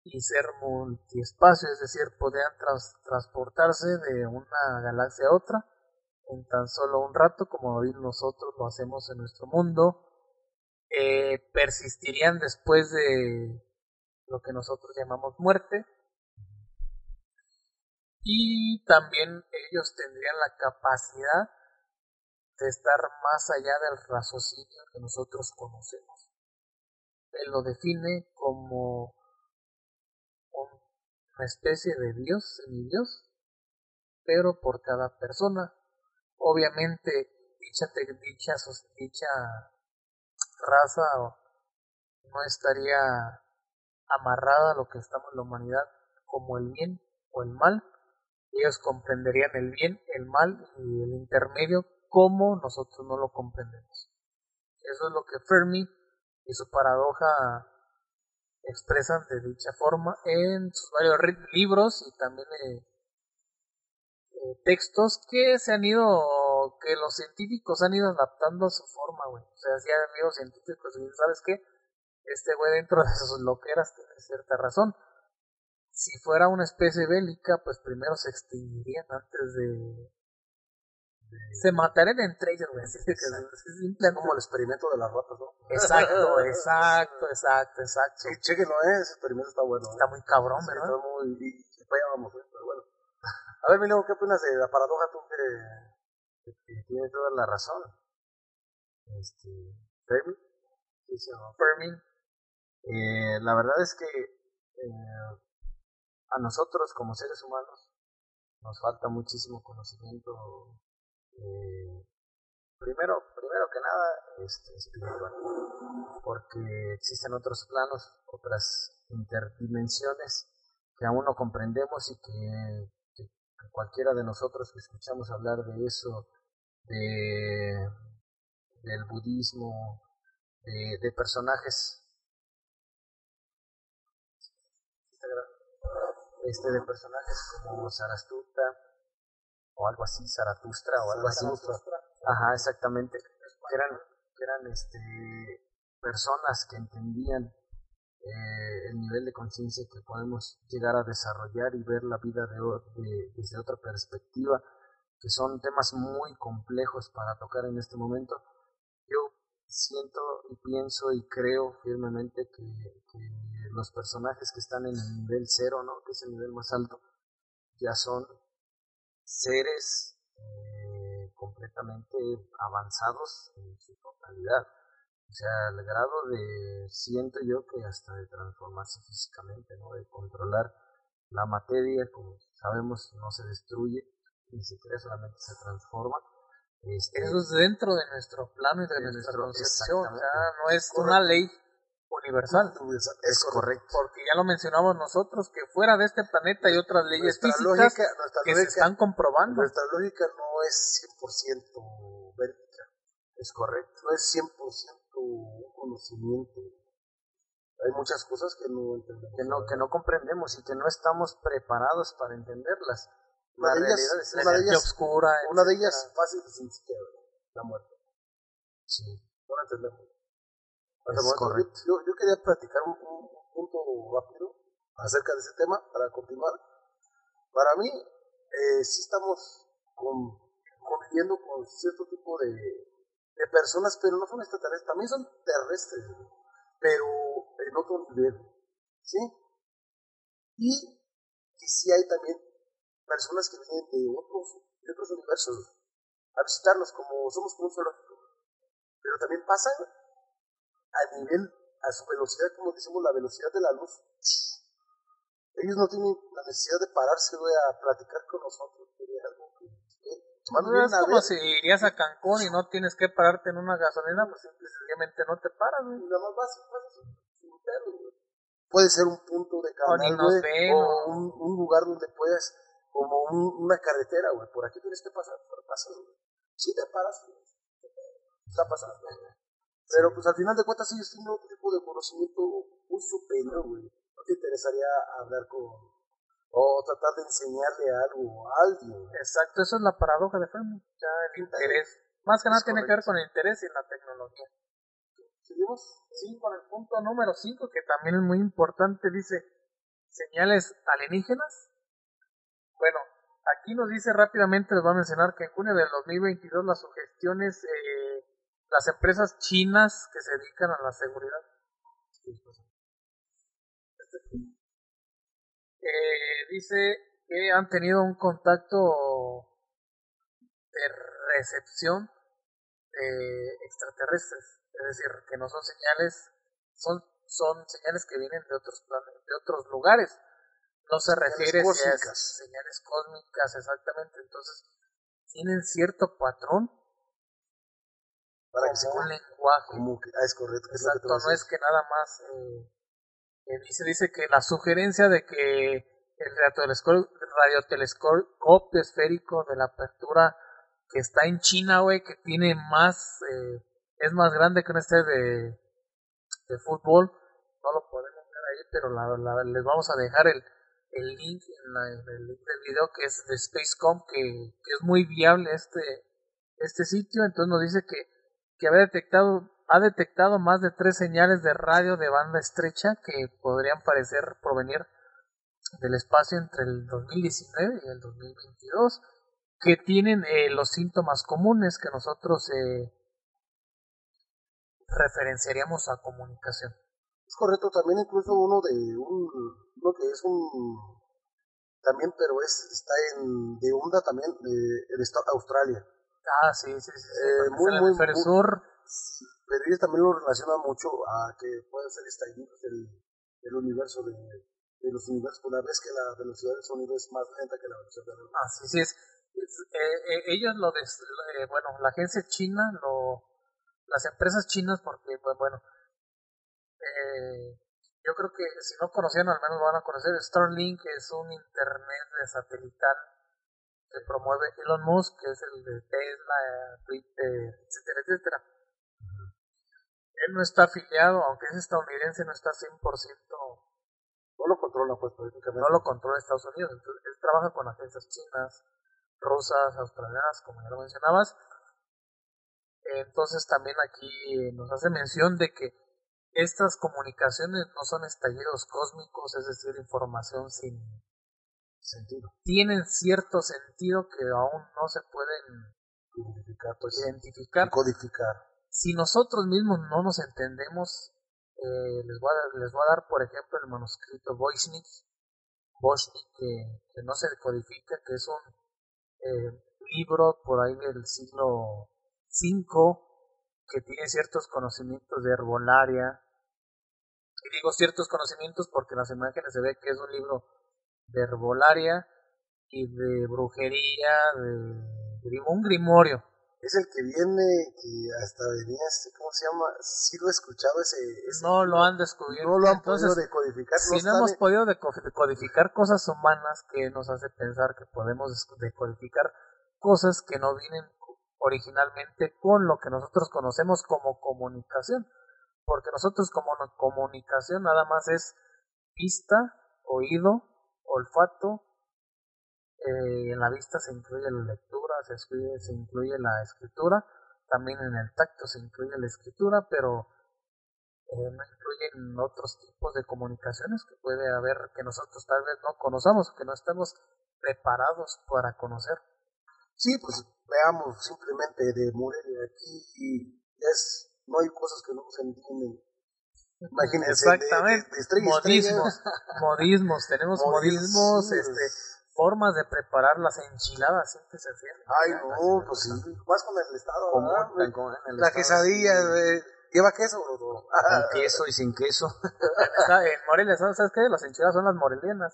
y ser multiespacio, es decir, podrían transportarse de una galaxia a otra en tan solo un rato, como hoy nosotros lo hacemos en nuestro mundo, eh, persistirían después de lo que nosotros llamamos muerte, y también ellos tendrían la capacidad de estar más allá del raciocinio que nosotros conocemos. Él lo define como una especie de Dios, semidios, pero por cada persona. Obviamente, dicha, dicha, dicha raza no estaría amarrada a lo que estamos en la humanidad como el bien o el mal, ellos comprenderían el bien, el mal y el intermedio como nosotros no lo comprendemos. Eso es lo que Fermi y su paradoja expresan de dicha forma en sus varios libros y también eh, eh, textos que se han ido, que los científicos han ido adaptando a su forma, güey. O sea, si hay amigos científicos y ¿sabes qué? Este güey dentro de sus loqueras tiene cierta razón si fuera una especie bélica, pues primero se extinguirían antes de... Se matarían entre ellos, güey. Es, es como el experimento de las ratas, ¿no? Exacto, exacto, exacto, exacto. Sí, chéquenlo, ¿eh? Ese experimento está bueno. Está ¿eh? muy cabrón, ¿verdad? está muy... Y, ya vamos, ¿eh? pero bueno. A ver, Milo, ¿qué opinas de la paradoja tú que, que, tiene toda la razón? Este... Fermi. Sí, Fermi. Eh, la verdad es que... Eh, a nosotros como seres humanos nos falta muchísimo conocimiento eh, primero primero que nada este, espiritual porque existen otros planos otras interdimensiones que aún no comprendemos y que, cualquiera de nosotros que escuchamos hablar de eso de del budismo de, de personajes este de personajes como Zaratustra o algo así, Zaratustra o algo así. Ajá, exactamente. Que eran, que eran este, personas que entendían eh, el nivel de conciencia que podemos llegar a desarrollar y ver la vida de, desde otra perspectiva, que son temas muy complejos para tocar en este momento. Yo siento y pienso y creo firmemente que, los personajes que están en el nivel cero, ¿no? que es el nivel más alto, ya son seres eh, completamente avanzados en su totalidad. O sea, al grado de, siento yo que hasta de transformarse físicamente, ¿no? De controlar la materia, como sabemos, no se destruye, ni siquiera solamente se transforma, este, Eso es dentro de nuestro plano y de, nuestra concepción, no es una ley universal. Es correcto. Porque ya lo mencionamos nosotros, que fuera de este planeta hay otras leyes físicas que se están comprobando. Nuestra lógica no es 100% vertical. Es correcto. No es 100% conocimiento. Hay muchas cosas que no entendemos. Que no, que no comprendemos y que no estamos preparados para entenderlas. Una de ellas, es una de ellas, oscura, una de ellas fácil y sencilla, la muerte. Sí. No la entendemos. Es correcto. Yo, yo, quería platicar un, un, punto rápido acerca de ese tema para continuar. Para mí, eh, sí estamos con, conviviendo con cierto tipo de, de personas, pero no son extraterrestres, también son terrestres, pero en otro nivel. ¿Sí? Y, y sí hay también personas que vienen de otros, de otros universos a visitarnos, como somos como un zoológico. Pero también pasan a nivel, a su velocidad, como decimos, la velocidad de la luz. Ellos no tienen la necesidad de pararse a platicar con nosotros. algo que, no es como si irías a Cancún y no tienes que pararte en una gasolina, pues simplemente no te paras, Nada más vas, vas sin, sin puede ser un punto de canal, güey, ven, o o- un, un lugar donde puedes, como un- una carretera, güey, por aquí tienes que pasar, pero pasas, güey. Si te paras, güey, está pasando, güey. Pero pues al final de cuentas sigues teniendo otro tipo de conocimiento muy superior, güey. ¿No te interesaría hablar con, o tratar de enseñarle algo a alguien? Exacto, eso es la paradoja de Fermi. Ya el interés. Más que nada tiene que ver con el interés y la tecnología. ¿Seguimos? Sí, con el punto número 5, que también es muy importante, dice señales alienígenas. Bueno, aquí nos dice rápidamente, les voy a mencionar que en junio del 2022 las sugestiones, eh, las empresas chinas que se dedican a la seguridad, eh, dice que han tenido un contacto de recepción de extraterrestres, es decir, que no son señales, son, son señales que vienen de otros planetas, de otros lugares. No se refiere cósmicas. señales cósmicas, exactamente. Entonces, tienen cierto patrón Para que como un con- lenguaje. como que, ah, es correcto. Exacto, no es que nada más eh, eh, dice, dice que la sugerencia de que el radiotelescopio, radiotelescopio esférico de la apertura que está en China, güey, que tiene más, eh, es más grande que un estadio de, de fútbol, no lo podemos ver ahí, pero la, la- les vamos a dejar el, el link en, la- en el link del video que es de Spacecom, que, que es muy viable este, este sitio, entonces nos dice que que había detectado, ha detectado más de tres señales de radio de banda estrecha que podrían parecer provenir del espacio entre el 2019 y el 2022, que tienen eh, los síntomas comunes que nosotros eh, referenciaríamos a comunicación. Es correcto, también incluso uno de un, uno que es un, también, pero es, está en, de onda también, de, el estado de Australia. Ah, sí, sí, sí. sí, Eh, muy, muy, hemisferio muy- sur. Pero ellos también lo relacionan mucho a que pueden ser estallidos del, del universo, de, de los universos. Una vez que la velocidad del sonido es más lenta que la velocidad de la luz. Ah, sí, sí, es, es- eh, eh, ellos lo des, eh, bueno, la agencia china, lo, las empresas chinas, porque, pues, bueno, eh, yo creo que si no conocían, al menos van a conocer. Starlink es un internet satelital que promueve Elon Musk, que es el de Tesla, Twitter, etcétera, etcétera. Él no está afiliado, aunque es estadounidense, no está 100%, No lo controla, pues, prácticamente. no lo controla Estados Unidos. Entonces, él trabaja con agencias chinas, rusas, australianas, como ya lo mencionabas. Entonces también aquí nos hace mención de que estas comunicaciones no son estallidos cósmicos, es decir, información sin sentido. tienen cierto sentido que aún no se pueden Identificar, pues, identificar. codificar. Si nosotros mismos no nos entendemos, eh, les, voy a, dar- les voy a dar, por ejemplo, el manuscrito Voichnik, que, que no se codifica, que es un eh, libro por ahí del siglo V, que tiene ciertos conocimientos de herbolaria. Y digo ciertos conocimientos porque en las imágenes se ve que es un libro de herbolaria y de brujería, de un grimorio. Es el que viene, que hasta venía, este, ¿cómo se llama? Sí lo he escuchado ese... ese No lo han descubierto. no lo han Entonces, podido decodificar. si no hemos podido deco- decodificar cosas humanas que nos hace pensar que podemos decodificar cosas que no vienen originalmente con lo que nosotros conocemos como comunicación. Porque nosotros como comunicación nada más es vista, oído, olfato. eh, en la vista se incluye la lectura, se incluye, se incluye la escritura. También en el tacto se incluye la escritura, pero eh, no incluyen otros tipos de comunicaciones que puede haber que nosotros tal vez no conozcamos, que no estemos preparados para conocer. Sí, pues veamos simplemente de Morelia aquí y es, no hay cosas que no se entienden. Imagínense, Exactamente. de, de estrella a estrella. modismos, modismos, tenemos Modismos, este, formas de preparar las enchiladas, siempre se hacían. Ay, no, pues sí. Más con el estado, Como ¿verdad, güey? con- en el La estado, quesadilla, sí, güey. ¿Lleva queso o no? Con queso y sin queso. En Morelia, ¿sabes sabes qué? Las enchiladas son las morelianas.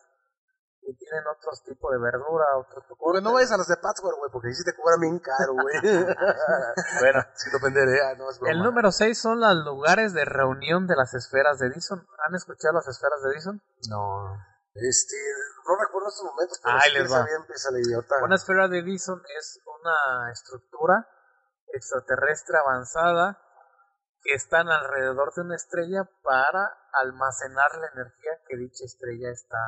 Y tienen otros tipos de verdura, otro tipo Porque no vayas a los de Pátzcuaro, güey, porque ahí sí te cobran bien caro, güey. Bueno, Sin ofender, eh, ah, no es broma. el número 6 son los lugares de reunión de las esferas de Dyson. ¿Han escuchado las esferas de Dyson? No. Este, no recuerdo estos momentos, pero Ahí si les va. saber, empiézale, y ahorita- Una esfera de Dyson es una estructura extraterrestre avanzada que están alrededor de una estrella para almacenar la energía que dicha estrella está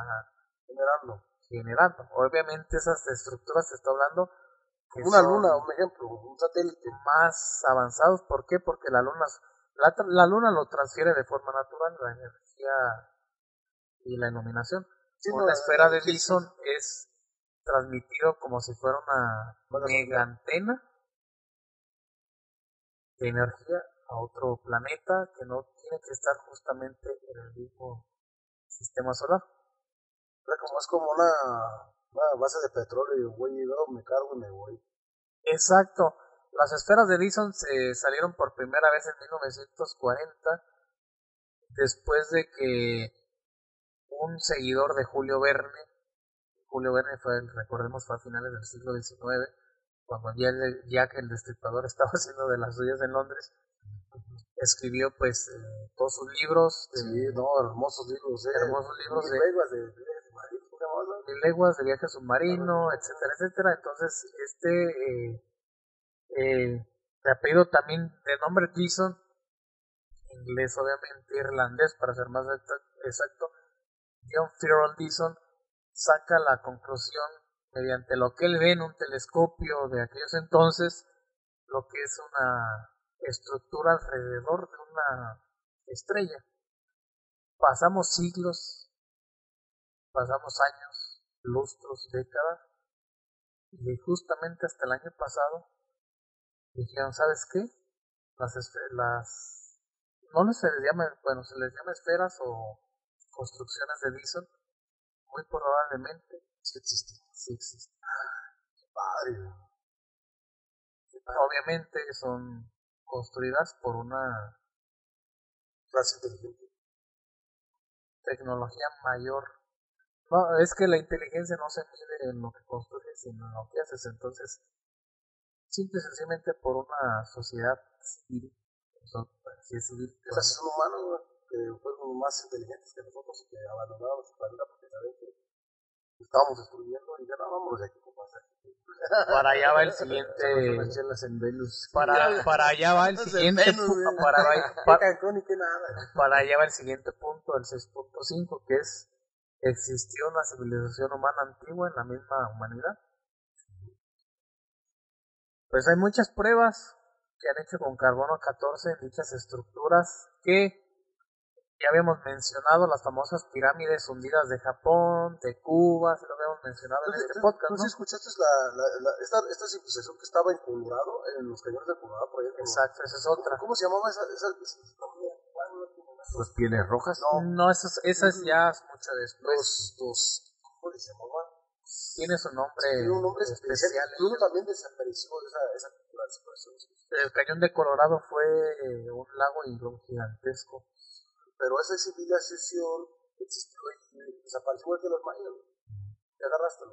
generando. generando. Obviamente esas estructuras se está hablando que Una luna, un ejemplo, un satélite. más avanzados. ¿Por qué? Porque la luna, la, la luna lo transfiere de forma natural, la energía y la iluminación. Sí, no, esfera de sí, sí. Dyson es transmitido como si fuera una Bueno, mega antena de energía a otro planeta que no tiene que estar justamente en el mismo sistema solar. Sea, como es como una, una base de petróleo, y güey, yo me cargo y me voy. Exacto. Las esferas de Dyson se salieron por primera vez en 1940 después de que un seguidor de Julio Verne, Julio Verne fue, recordemos, fue a finales del siglo XIX, cuando ya el- Jack el Destripador estaba haciendo de las suyas en Londres, escribió pues eh, todos sus libros, de Sí, no, hermosos libros, eh. hermosos libros de de, leguas de viaje submarino, etcétera, etcétera. Entonces, este eh, eh, de apellido también de nombre Dyson, inglés obviamente, irlandés para ser más exacto, John Farrell Dyson saca la conclusión mediante lo que él ve en un telescopio de aquellos entonces, lo que es una estructura alrededor de una estrella. Pasamos siglos pasamos años, lustros, décadas, y justamente hasta el año pasado dijeron, ¿sabes qué? Las, las no les se les llama, bueno, se les llama esferas o construcciones de Dyson, muy probablemente sí existen, sí existen. Padre. Obviamente son construidas por una Raza inteligente. tecnología mayor. No, es que la inteligencia no se mide en lo que construyes, sino en lo que haces. Entonces, simple y sencillamente por una sociedad civil, si es civil, O sea, son humanos, güey, que fueron más inteligentes que nosotros y que abandonaron su planeta porque saben que estábamos destruyendo y ya no vamos de aquí pasa. para allá va el siguiente, chelas en Venus. para, para allá va el siguiente, para allá va el siguiente punto, el 6.5, que es, existió una civilización humana antigua en la misma humanidad. Pues hay muchas pruebas que han hecho con carbono 14 en dichas estructuras que ya habíamos mencionado las famosas pirámides hundidas de Japón, de Cuba, se lo habíamos mencionado en este podcast, ¿Tú ¿no? escuchaste la, la, la- esta, esta civilización que estaba en Colorado, en los cañones de Colorado, por ahí? Exacto, esa es otra. ¿Cómo se llamaba esa? esa, esa- Los pieles rojas. No, esa es, esa es ya mucho después. los, los, ¿cómo les llamaban? Tiene su nombre, Tiene un nombre especial. Incluso también desapareció esa, esa cultura. El cañón de Colorado fue eh, un lago hidro- gigantesco. Pero esa civilización existió y desapareció igual que los mayas. ¿Te agarraste?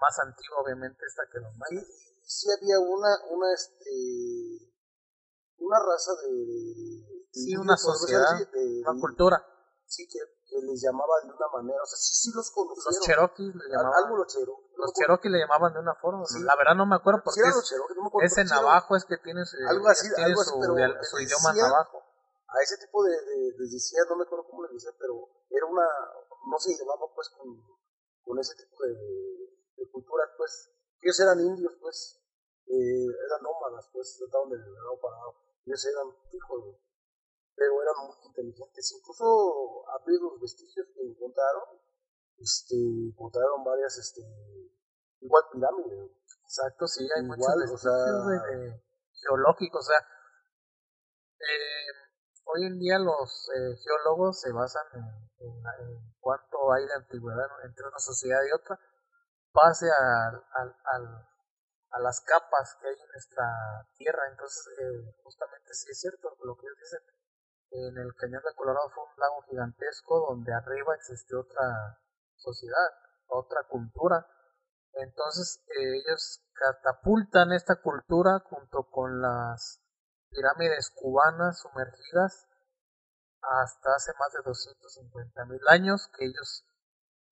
Más antigua, obviamente, esta que los Sí, mayas. sí había una, una, este, una raza de... Sí, de- una sociedad, decir, de- Una cultura. Sí, que, que les llamaban de una manera, o sea, sí, sí los conocieron. Los Cherokees le llamaban. Algo los Cherokee. Los Cherokee le llamaban de una forma. Sí. La verdad no me acuerdo porque Sí, es, no me acuerdo es en navajo, es que tiene, su- Algo así, tiene algo así, su, pero su idioma decían- navajo. a ese tipo de, de, les decía, no me acuerdo cómo les decía, pero era una, no se llamaba pues con, con ese tipo de, de culturas, pues, ellos eran indios, pues, eh, eran nómadas, pues, estaban de lado para lado, ellos eran hijos, de- pero eran muy inteligentes, incluso a ver los vestigios que encontraron, este, encontraron varias, este, igual pirámides, Exacto, sí, hay muchos Igual, o vestigios sea- güey, de- geológicos. O sea, eh, hoy en día los eh, geólogos se basan en, en, cuánto hay de antigüedad entre una sociedad y otra, base al, al, al- a las capas que hay en nuestra tierra. Entonces, eh, justamente sí es cierto lo que ellos dicen. En el cañón de Colorado fue un lago gigantesco donde arriba existió otra sociedad. otra cultura. Entonces eh, ellos catapultan esta cultura junto con las pirámides cubanas sumergidas hasta hace más de 250 mil años que ellos,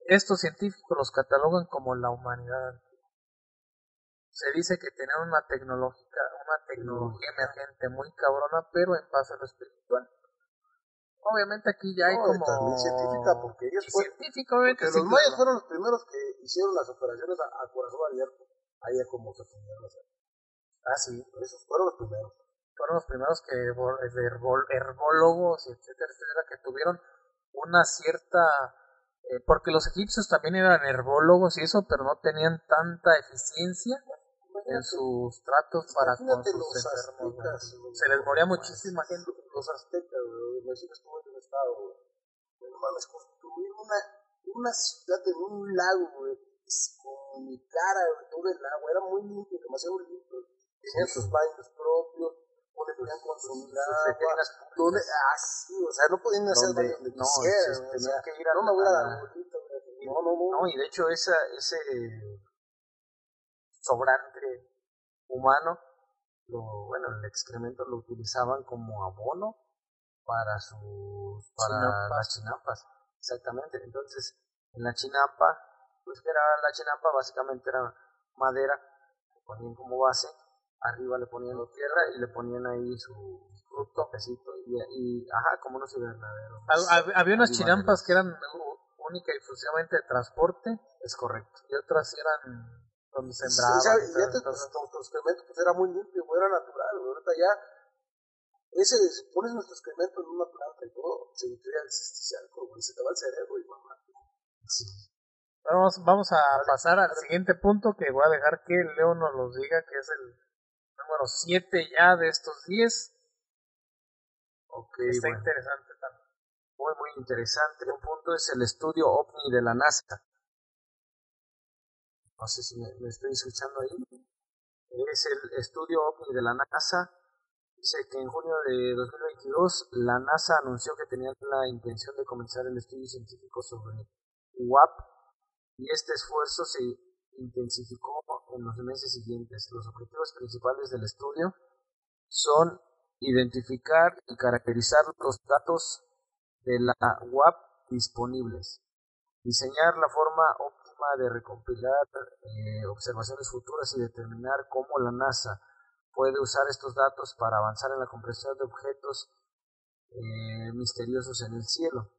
estos científicos los catalogan como la humanidad antigua. Se dice que tenían una tecnológica, una tecnología emergente muy cabrona, pero en base a lo espiritual. Obviamente aquí ya hay No, como también científica, porque ellos y fueron- científica, obviamente, Que sí, los mayas claro. fueron los primeros que hicieron las operaciones a, a corazón abierto. Ahí es como se fundieron Ah, sí. Esos fueron los primeros. fueron los primeros que de herbol- herbólogos, etcétera, etcétera, que tuvieron una cierta... eh, porque los egipcios también eran herbólogos y eso, pero no tenían tanta eficiencia en sus tratos para con Imagínate sus enfermos. Se les moría muchísima gente. Los aztecas, güey. México estuvo en un estado, güey. No mames, construyeron una, una ciudad en un lago, güey. Es como mi cara, güey, todo el agua. Era muy limpio, demasiado limpio. Tenían sus baños propios, donde podían consumir agua. Donde, ah, sí, o sea, no podían hacer Donde- baño donde no, quisieran. sí, o tenían sea, que ir a no me voy a dar. No, no, no. No, y de hecho esa, ese sobrante humano, lo, bueno, el excremento lo utilizaban como abono para sus, para Chinampas. las chinampas, exactamente. Entonces, en la chinampa, pues que era la chinampa, básicamente era madera, que ponían como base, arriba le ponían tierra y le ponían ahí su, su y, y, ajá, como unos invernaderos. Hab- hab- Había unas chinampas que eran única y exclusivamente de transporte Es correcto. y otras eran donde Sí, sembraban. sea, y antes pues, nuestro excremento pues, era muy limpio, era natural. Ahorita ya, ese, si pones nuestro excremento en una planta y todo, se crea el cisticerco, se te va el cerebro y mamá. Sí. Vamos, vamos a pasar al siguiente punto que voy a dejar que Leo nos los diga, que es el número 7 ya de estos 10. Ok, Está bueno. interesante también. Muy, muy interesante. Un punto es el estudio OVNI de la NASA. No sé si me, estoy escuchando ahí. Es el estudio OVNI de la NASA. Dice que en junio de 2022 la NASA anunció que tenía la intención de comenzar el estudio científico sobre UAP y este esfuerzo se intensificó en los meses siguientes. Los objetivos principales del estudio son identificar y caracterizar los datos de la UAP disponibles, diseñar la forma de recopilar eh, observaciones futuras y determinar cómo la NASA puede usar estos datos para avanzar en la comprensión de objetos eh, misteriosos en el cielo.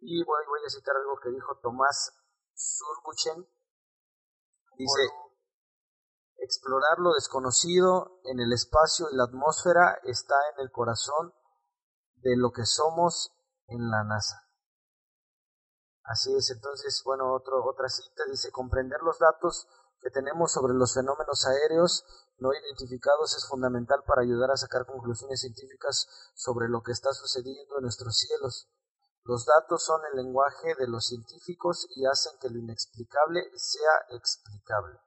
Y voy, voy a citar algo que dijo Tomás Surbuchen. Dice, explorar lo desconocido en el espacio y la atmósfera está en el corazón de lo que somos en la NASA. Así es, entonces, bueno, otro, otra cita dice, comprender los datos que tenemos sobre los fenómenos aéreos no identificados es fundamental para ayudar a sacar conclusiones científicas sobre lo que está sucediendo en nuestros cielos. Los datos son el lenguaje de los científicos y hacen que lo inexplicable sea explicable.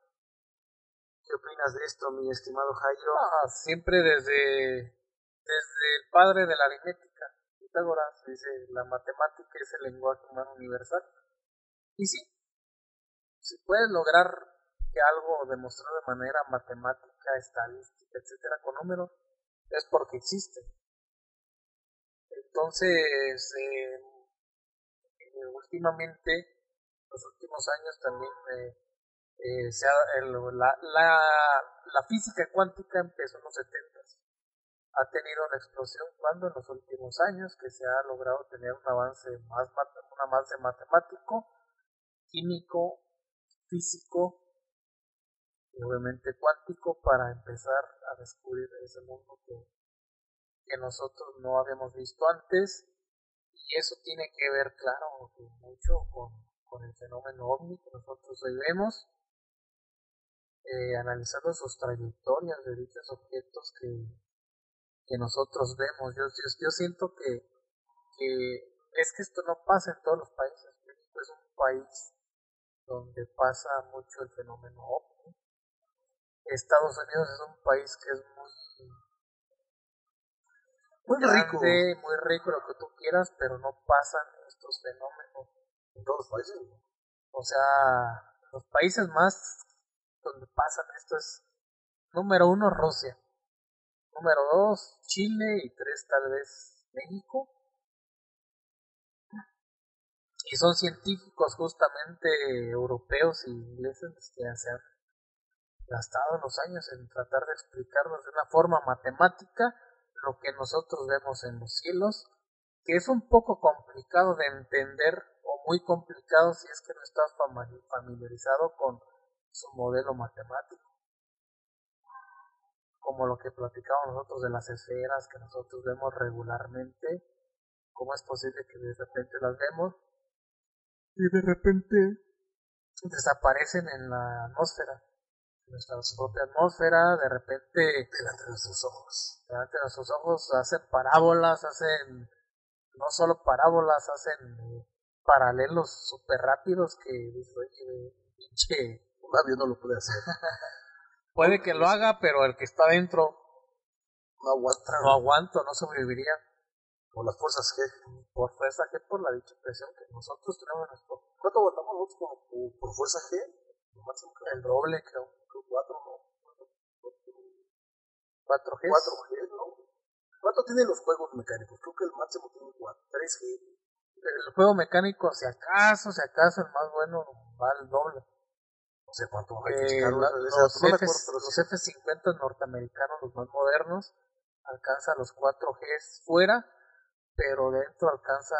¿Qué opinas de esto, mi estimado Jairo? Ah, siempre desde, desde el padre de la aritmética, Pitágoras, dice, la matemática es el lenguaje humano universal. Y sí, si puedes lograr que algo demostrado de manera matemática, estadística, etcétera, con números, es porque existe. Entonces, eh, eh, últimamente, los últimos años también eh, se la, la, la física cuántica empezó en los 70 ha tenido una explosión cuando en los últimos años que se ha logrado tener un avance más un avance matemático, químico, físico y obviamente cuántico para empezar a descubrir ese mundo que, que nosotros no habíamos visto antes. Y eso tiene que ver claro mucho con, con el fenómeno ovni que nosotros hoy vemos eh, analizando sus trayectorias de dichos objetos que, que nosotros vemos. Yo, yo, yo siento que, que es que esto no pasa en todos los países. México es un país donde pasa mucho el fenómeno ovni. Estados Unidos es un país que es muy Muy rico. muy rico, lo que tú quieras, pero no pasan estos fenómenos. En todos los países. O sea, los países más donde pasan esto es número uno Rusia, número dos Chile y tres tal vez México. Y son científicos justamente europeos y ingleses que se han gastado los años en tratar de explicarnos de una forma matemática lo que nosotros vemos en los cielos, que es un poco complicado de entender o muy complicado si es que no estás familiarizado con su modelo matemático. Como lo que platicamos nosotros de las esferas que nosotros vemos regularmente, cómo es posible que de repente las vemos y de repente desaparecen en la atmósfera nuestra propia atmósfera, de repente delante de nuestros ojos. Delante de nuestros ojos hacen parábolas, hacen no solo parábolas, hacen paralelos súper rápidos que pinche un avión no lo puede hacer. Puede que lo haga, pero el que está dentro no aguanta. No aguanto, no sobreviviría. Por las fuerzas G. Por fuerza G, por la dicha presión que nosotros tenemos en nuestro. ¿Cuánto aguantamos nosotros por, por fuerza G? El doble, creo. 4, ¿no? 4G. 4G, ¿no? ¿Cuánto tienen los juegos mecánicos? Creo que el máximo tiene 4, 3G. El juego mecánico, si acaso, si acaso, el más bueno va al doble. No sé cuánto va eh, la, los, no F, los F50 norteamericanos, los más modernos, alcanza los 4G fuera, pero dentro alcanza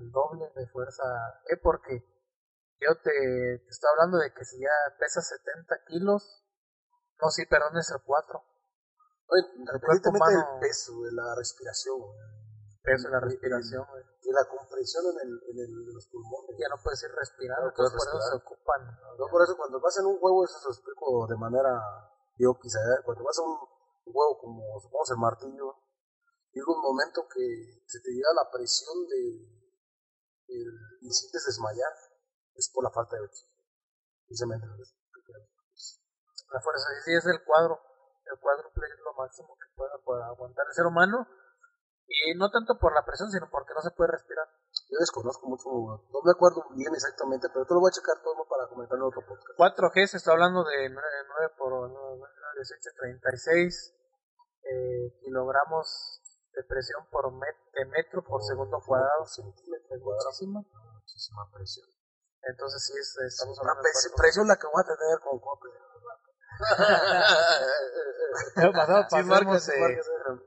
el doble de fuerza E porque yo te, te estoy hablando de que si ya pesa 70 kilos, no, sí, perdón, es el 4. Oye, independientemente del peso, de la respiración, el peso de la respiración, y la compresión en, el, en, el, los pulmones. Ya no puedes ir respirando, no por eso se ocupan. No, por eso cuando vas en un juego, eso se lo explico de manera yo quizá, cuando vas a un juego como, supongamos, el martillo, llega un momento que se te llega la presión de, el, y sientes desmayar es por la falta de oxígeno. Precisamente. La fuerza sí es el cuadro. El cuádruple es lo máximo que pueda, aguantar el ser humano. Y no tanto por la presión, sino porque no se puede respirar. Yo desconozco mucho, no me acuerdo bien exactamente, pero te lo voy a checar todo para comentar en otro podcast. 4G se está hablando de 9, por 9, 18, 36 eh, kilogramos de presión por met, de metro por, segundo cuadrado. Centímetro cuadrado. Muchísima. Muchísima presión. Entonces sí, es, estamos hablando de presión la que voy a tener con Cope.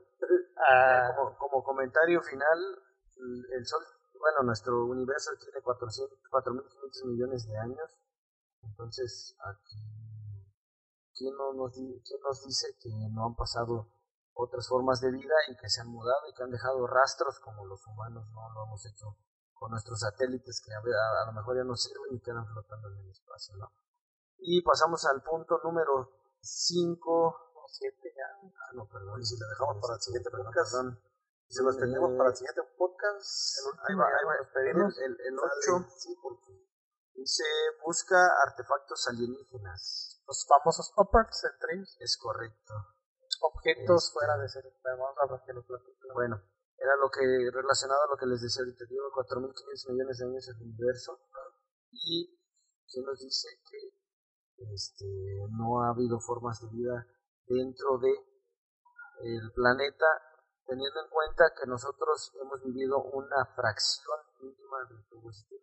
como, como comentario final, el Sol, bueno, nuestro universo tiene 4.500 millones de años, entonces aquí, ¿quién, no nos, ¿quién nos dice que no han pasado otras formas de vida y que se han mudado y que han dejado rastros como los humanos no lo hemos hecho con nuestros satélites que a, a, lo mejor ya no sirven y quedan flotando en el espacio, ¿no? Y pasamos al punto número 5 o 7 ya. Ah, no, perdón, si lo dejamos para el siguiente podcast. Perdón. Si lo tenemos para el siguiente podcast, el último, ahí va, ahí va, el, el 8 sí, porque dice busca artefactos alienígenas. Los famosos Uppers Dreams. Es correcto. Objetos este, fuera de ser. Vamos a ver que lo platico. Bueno, era lo que relacionado a lo que les decía ahorita, digo, 4.500 millones de años el universo y se nos dice que este, no ha habido formas de vida dentro de el planeta teniendo en cuenta que nosotros hemos vivido una fracción mínima de todo este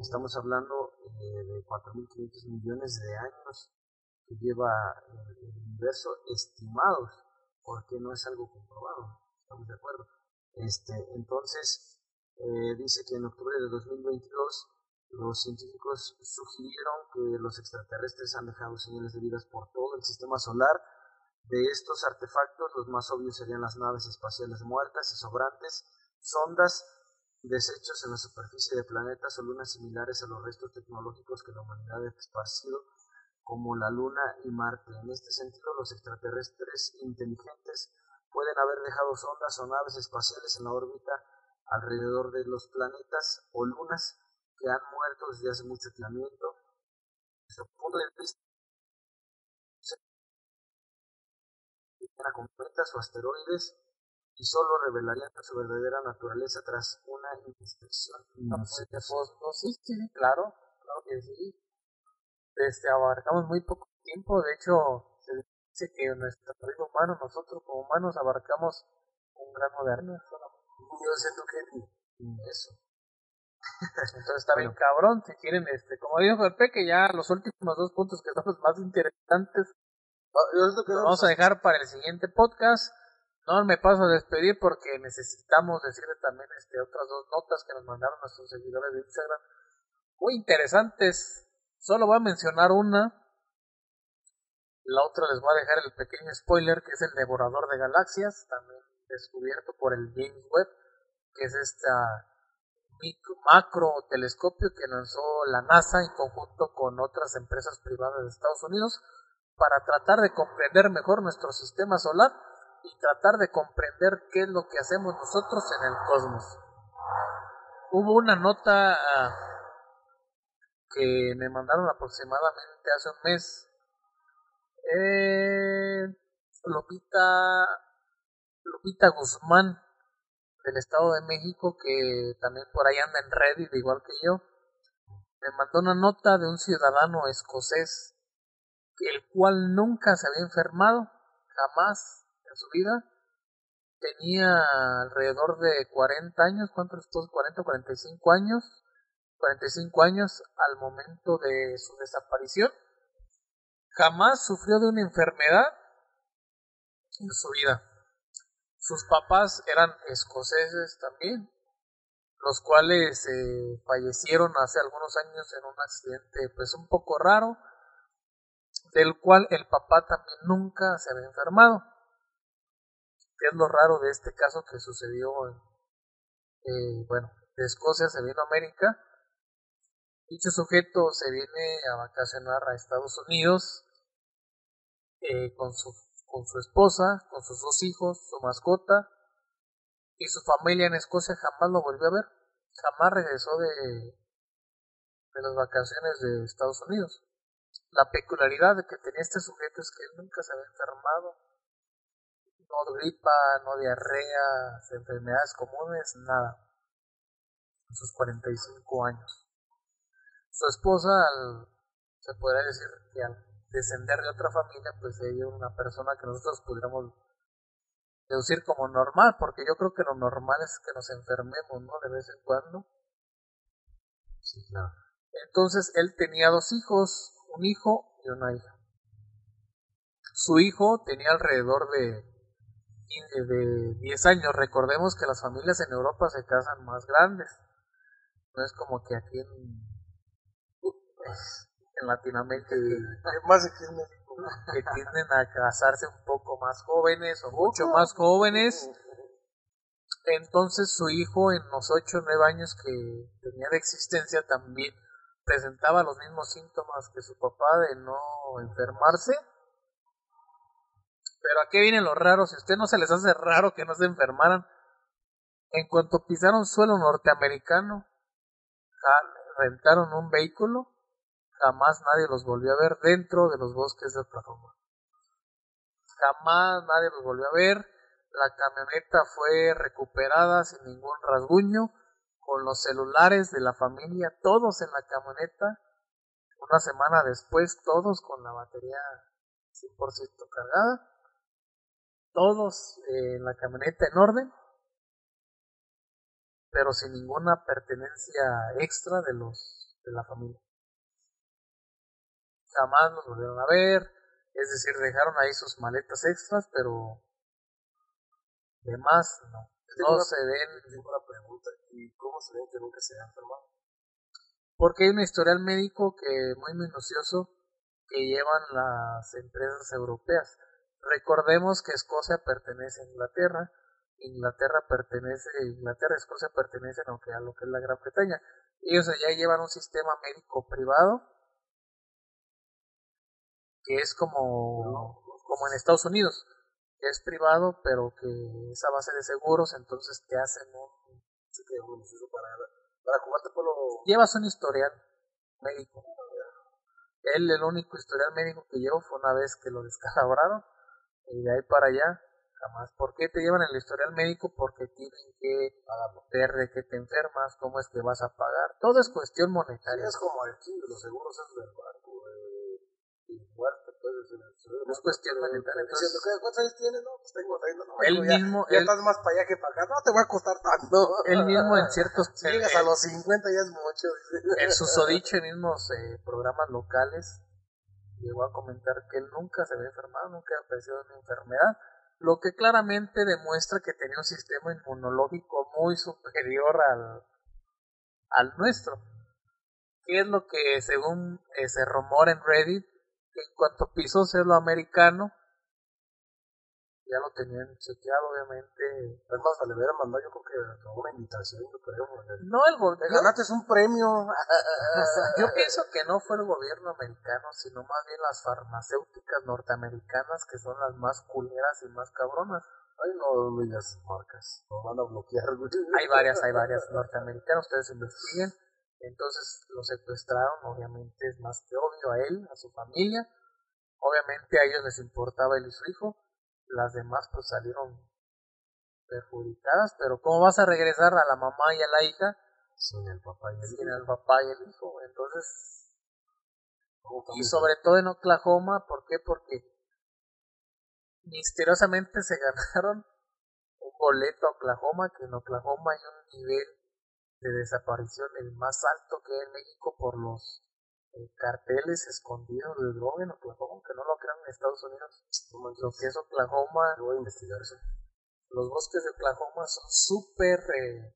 estamos hablando eh, de 4.500 millones de años que lleva el universo estimados porque no es algo comprobado estamos de acuerdo este, entonces, eh, dice que en octubre de 2022 los científicos sugirieron que los extraterrestres han dejado señales de vida por todo el sistema solar. De estos artefactos, los más obvios serían las naves espaciales muertas y sobrantes, sondas desechos en la superficie de planetas o lunas similares a los restos tecnológicos que la humanidad ha esparcido, como la Luna y Marte. En este sentido, los extraterrestres inteligentes pueden haber dejado sondas o naves espaciales en la órbita alrededor de los planetas o lunas que han muerto desde hace mucho tiempo. Desde punto de vista cometas o asteroides y solo revelarían su verdadera naturaleza tras una inspección. No, sé, pues, no, sí, sí, claro. claro que sí. Este, abarcamos muy poco tiempo, de hecho, se dice que nuestro vida humano, nosotros como humanos, abarcamos un grano de arena. Yo siento que ni eso. Entonces está bien cabrón, si quieren, este, como dijo Pepe, que ya los últimos dos puntos que son los más interesantes, Vamos a dejar para el siguiente podcast. No me paso a despedir porque necesitamos decirle también este, otras dos notas que nos mandaron nuestros seguidores de Instagram. Muy interesantes. Solo voy a mencionar una. La otra les voy a dejar el pequeño spoiler que es el devorador de galaxias, también descubierto por el James Webb, que es esta micro- macro telescopio que lanzó la NASA en conjunto con otras empresas privadas de Estados Unidos para tratar de comprender mejor nuestro sistema solar y tratar de comprender qué es lo que hacemos nosotros en el cosmos. Hubo una nota ah, que me mandaron aproximadamente hace un mes. Eh, Lupita, Lupita Guzmán del Estado de México, que también por ahí anda en Reddit igual que yo, me mandó una nota de un ciudadano escocés el cual nunca se había enfermado, jamás en su vida. Tenía alrededor de 40 años, ¿cuántos estos? 40 o 45 años, 45 años al momento de su desaparición. Jamás sufrió de una enfermedad en su vida. Sus papás eran escoceses también, los cuales eh, fallecieron hace algunos años en un accidente pues un poco raro, del cual el papá también nunca se había enfermado. Que es lo raro de este caso que sucedió en, eh, bueno, de Escocia se vino a América. Dicho sujeto se viene a vacacionar a Estados Unidos eh, con, su, con su esposa, con sus dos hijos, su mascota y su familia en Escocia jamás lo volvió a ver. Jamás regresó de, de las vacaciones de Estados Unidos. La peculiaridad de que tenía este sujeto es que él nunca se había enfermado. No gripa, no diarrea, enfermedades comunes, nada. En sus 45 años. Su esposa, al, se podría decir que al descender de otra familia, pues ella era una persona que nosotros pudiéramos deducir como normal, porque yo creo que lo normal es que nos enfermemos, ¿no? De vez en cuando. Sí, claro. Entonces él tenía dos hijos, un hijo y una hija. Su hijo tenía alrededor de, de 10 años. Recordemos que las familias en Europa se casan más grandes. No es como que aquí en, en Latinoamérica que, Más aquí en México. que tienden a casarse un poco más jóvenes o mucho más jóvenes. Entonces su hijo en los 8 o 9 años que tenía de existencia también presentaba los mismos síntomas que su papá de no enfermarse. Pero aquí viene lo raro, si a usted no se les hace raro que no se enfermaran, en cuanto pisaron suelo norteamericano, rentaron un vehículo, jamás nadie los volvió a ver dentro de los bosques de Oklahoma. Jamás nadie los volvió a ver, la camioneta fue recuperada sin ningún rasguño, con los celulares de la familia, todos en la camioneta. Una semana después, todos con la batería 100% cargada. Todos eh, en la camioneta en orden, pero sin ninguna pertenencia extra de los de la familia. Jamás los volvieron a ver, es decir, dejaron ahí sus maletas extras, pero de más no. No una- se ven Tengo una pregunta. ¿Y cómo se ven que nunca se porque hay un historial médico que muy minucioso que llevan las empresas europeas. Recordemos que Escocia pertenece a Inglaterra, Inglaterra pertenece, Inglaterra y Escocia pertenecen a lo que, a lo que es la Gran Bretaña. Ellos allá llevan un sistema médico privado que es como, como en Estados Unidos, que es privado pero que es a base de seguros, entonces te hacen un, Se hizo para, para lo... llevas un historial médico. Él, el único historial médico que llevó fue una vez que lo descalabraron y de ahí para allá jamás. ¿Por qué te llevan el historial médico? Porque tienen que ver de que te enfermas, cómo es que vas a pagar. Todo es cuestión monetaria. Es como aquí, los seguros es del banco, eh, y el seguro. Es cuestión monetaria, diciendo, entonces- ¿qué- ¿cuántos años tienes? No, pues tengo 30, no. Él ya- mismo- Ya él- estás más para allá que para acá, no te va a costar tanto. Él mismo en ciertos... Si llegas a los 50 ya es mucho. en susodicho en mismos eh, programas locales llegó a comentar que él nunca se había enfermado, nunca había padecido de una enfermedad, lo que claramente demuestra que tenía un sistema inmunológico muy superior al, al nuestro. ¿Qué es lo que según eh, se rumora en Reddit? En cuanto pisó lo americano, ya lo tenían chequeado obviamente. Es más, le hubiera mandado yo creo que una invitación, yo creo. No el gobierno. ganaste un premio. Yo pienso que no fue el gobierno americano, sino más bien las farmacéuticas norteamericanas que son las más culeras y más cabronas. Ay, no digas marcas. Nos van a bloquear. Hay varias, hay varias norteamericanas, ustedes investiguen. Entonces lo secuestraron, obviamente es más que obvio a él, a su familia. Obviamente a ellos les importaba él y su hijo. Las demás pues salieron perjudicadas, pero ¿cómo vas a regresar a la mamá y a la hija Sin el papá y el sin el papá y el hijo? Entonces y sobre todo en Oklahoma, ¿por qué? Porque misteriosamente se ganaron un boleto a Oklahoma, que en Oklahoma hay un nivel de desaparición el más alto que hay en México por los eh, carteles escondidos de droga en Oklahoma, que no lo crean en Estados Unidos. Lo que es Oklahoma, Voy a investigar eso. los bosques de Oklahoma son súper eh,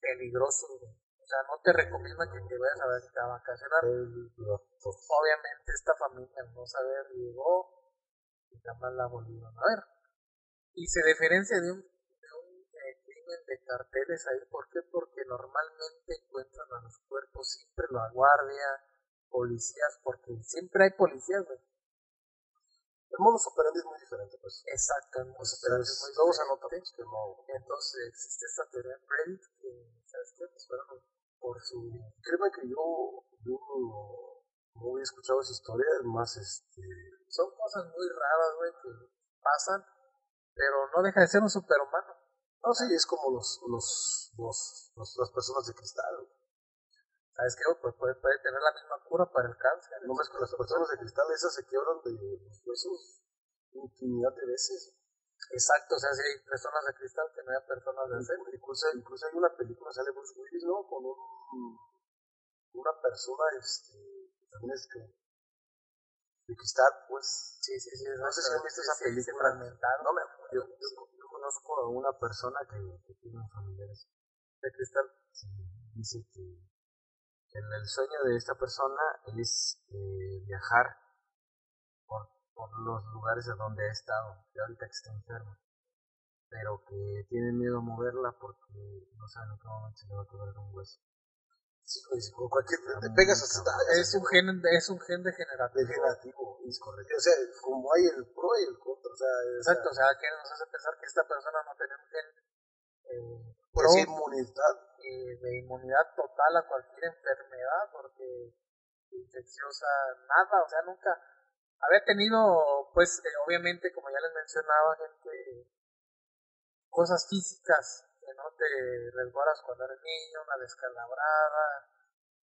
peligrosos. güey. O sea, no te recomiendan que te vayas a, a vacacionar. Obviamente esta familia no saber llegó y jamás la volvieron a ver. Y se diferencia de un de carteles ahí. ¿Por qué? Porque normalmente encuentran a los cuerpos siempre la guardia, policías, porque siempre hay policías, güey. El modo operandi es muy diferente, pues. Exacto, en Pues, Australia ustedes es muy todos que no. Entonces existe esta teoría en Reddit que, ¿sabes qué? Pues fueron por su... Créeme que yo, yo no había escuchado esa historia, es más, este. Son cosas muy raras, güey, que pasan, pero no deja de ser un superhumano. No, sí, es como los, los, los, los- las personas de cristal. ¿Sabes qué? Pues puede, puede tener la misma cura para el cáncer. No ves que las personas de cristal esas se quiebran de los huesos infinidad de veces. Exacto, o sea, si hay personas de cristal que no hay personas de acero. Incluso, incluso hay una película, sale Bruce Willis, ¿no? Con un, una persona, este, que también es que, de cristal, pues. Sí, sí, sí. No sé si han visto esa película. No me acuerdo. Yo conozco a una persona que, que tiene familiares de cristal. Dice que en el sueño de esta persona es eh, viajar por, por los lugares a donde ha estado, y ahorita que está enfermo. Pero que tiene miedo a moverla porque no sabe en qué momento se le va a quebrar un hueso. Sí, pues, con cualquier te pegas hasta Es un gen, es un gen degenerativo. degenerativo, es correcto. O sea, como hay el pro y el contra, o sea, Exacto, o sea, que nos hace pensar que esta persona no tiene un gen eh, pro inmunidad eh, de inmunidad total a cualquier enfermedad, porque infecciosa, nada, o sea, nunca había tenido, pues, eh, obviamente, como ya les mencionaba, gente, cosas físicas que no te resguardas cuando eres niño, una descalabrada,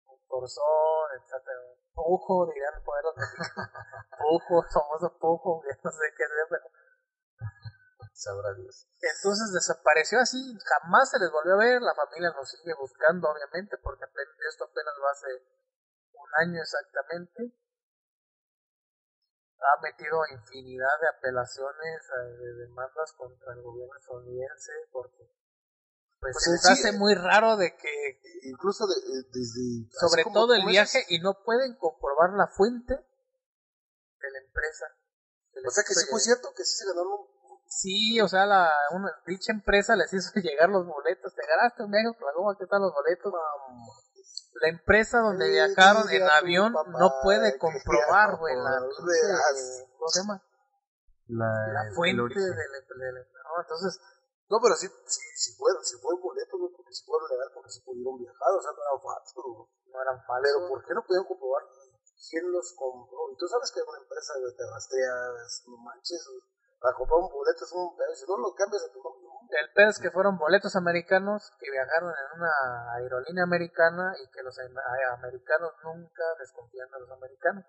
un torzón, etcétera, un pujo, dirían poder los mexicanos. pujo, famoso pujo, ya no sé qué es, pero sabrá Dios. entonces desapareció así, jamás se les volvió a ver, la familia nos sigue buscando obviamente porque esto apenas va hace un año exactamente. Ha metido infinidad de apelaciones, eh, de demandas contra el gobierno estadounidense porque pues, Pues se sí, hace muy raro de que Incluso de, eh, desde... sobre como- todo el viaje y no pueden comprobar la fuente de la empresa. O sea que sí fue cierto que sí se ganaron Sí, o sea, la una dicha empresa les hizo llegar los boletos. Te ganaste un viaje a ¿qué tal los boletos? La empresa donde viajaron en avión papá no puede comprobar, güey, la. La, La fuente del, del- no, entonces, No, pero sí, sí, sí fueron, sí fue boleto, ¿no? porque sí fueron legal, porque sí pudieron viajar, o sea, no eran falsos. no eran Pero falsos. ¿por qué no pudieron comprobar quién los compró? Y tú sabes que una empresa de te no manches, Para comprar un boleto es un pedo. Si no lo cambias a tu nombre. El pedo es que fueron boletos americanos que viajaron en una aerolínea americana y que los americanos nunca desconfían de los americanos.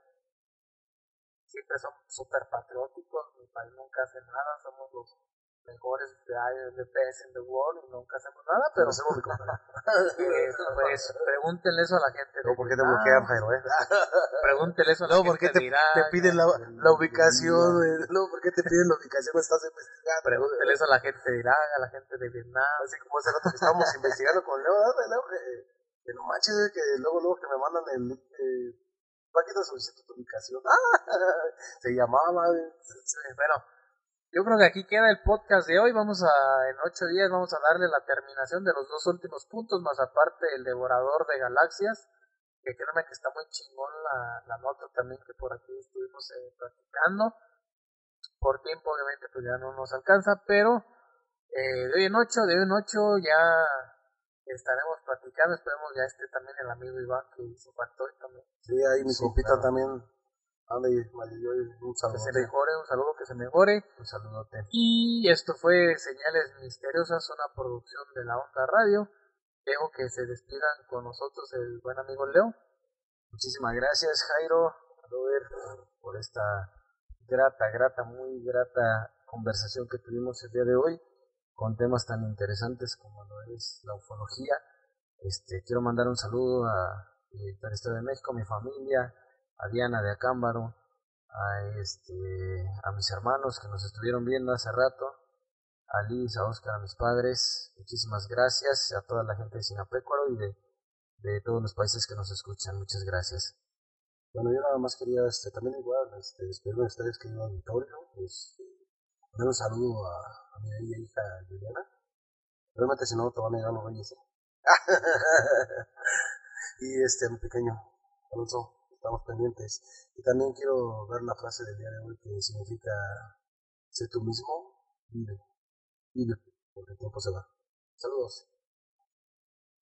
Siempre son súper patrióticos, mi país nunca hace nada, somos los mejores de, de best in the world y nunca hacemos nada, pero Pero hacemos eh, pues pregúntenle eso a la gente. No, de ¿por qué te bloquean, Jairo, eh? Pregúntenle eso a la No, gente ¿por qué te, de piden la, de la ubicación, güey? No, ¿por qué te piden la ubicación estás investigando? Pregúntenle eso a la gente de Irak, a la gente de Vietnam. Así como hace rato que estábamos investigando con Leo, ¿verdad, Leo? Que, que no manches, eh, que luego, luego que me mandan el eh, página solicito tu ubicación. ¡Ah! Se llamaba, Bueno, yo creo que aquí queda el podcast de hoy. Vamos a, en ocho días vamos a darle la terminación de los dos últimos puntos, más aparte el devorador de galaxias, que créanme que está muy chingón la, la nota también que por aquí estuvimos eh, practicando. Por tiempo, obviamente, pues ya no nos alcanza, pero eh, de hoy en ocho, de hoy en ocho ya estaremos platicando. Esperemos ya esté también el amigo Iván que hizo falta hoy también. Sí, ahí mi Sí, compita claro. también. Que se mejore, un saludo que se mejore. Un saludote. Y esto fue Señales Misteriosas, una producción de la Onda Radio. Dejo que se despidan con nosotros el buen amigo Leo. Muchísimas gracias, Jairo, Robert, por esta grata, grata, muy grata conversación que tuvimos el día de hoy con temas tan interesantes como lo es la ufología. Este, quiero mandar un saludo a eh, al Estado de México, a mi familia, a Diana de Acámbaro, a este, a mis hermanos que nos estuvieron viendo hace rato, a Liz, a Oscar, a mis padres. Muchísimas gracias a toda la gente de Sinapecuaro y de todos los países que nos escuchan. Muchas gracias. Bueno, yo nada más quería, este, también igual, este, despedirme de ustedes, querido auditorio, pues, dar un saludo a, a mi bella hija Juliana. Realmente si no te van a llegar los y este, mi pequeño, Alonso, estamos pendientes. Y también quiero ver la frase del día de hoy que significa, sé tú mismo, vive, vive, porque el tiempo se va. Saludos.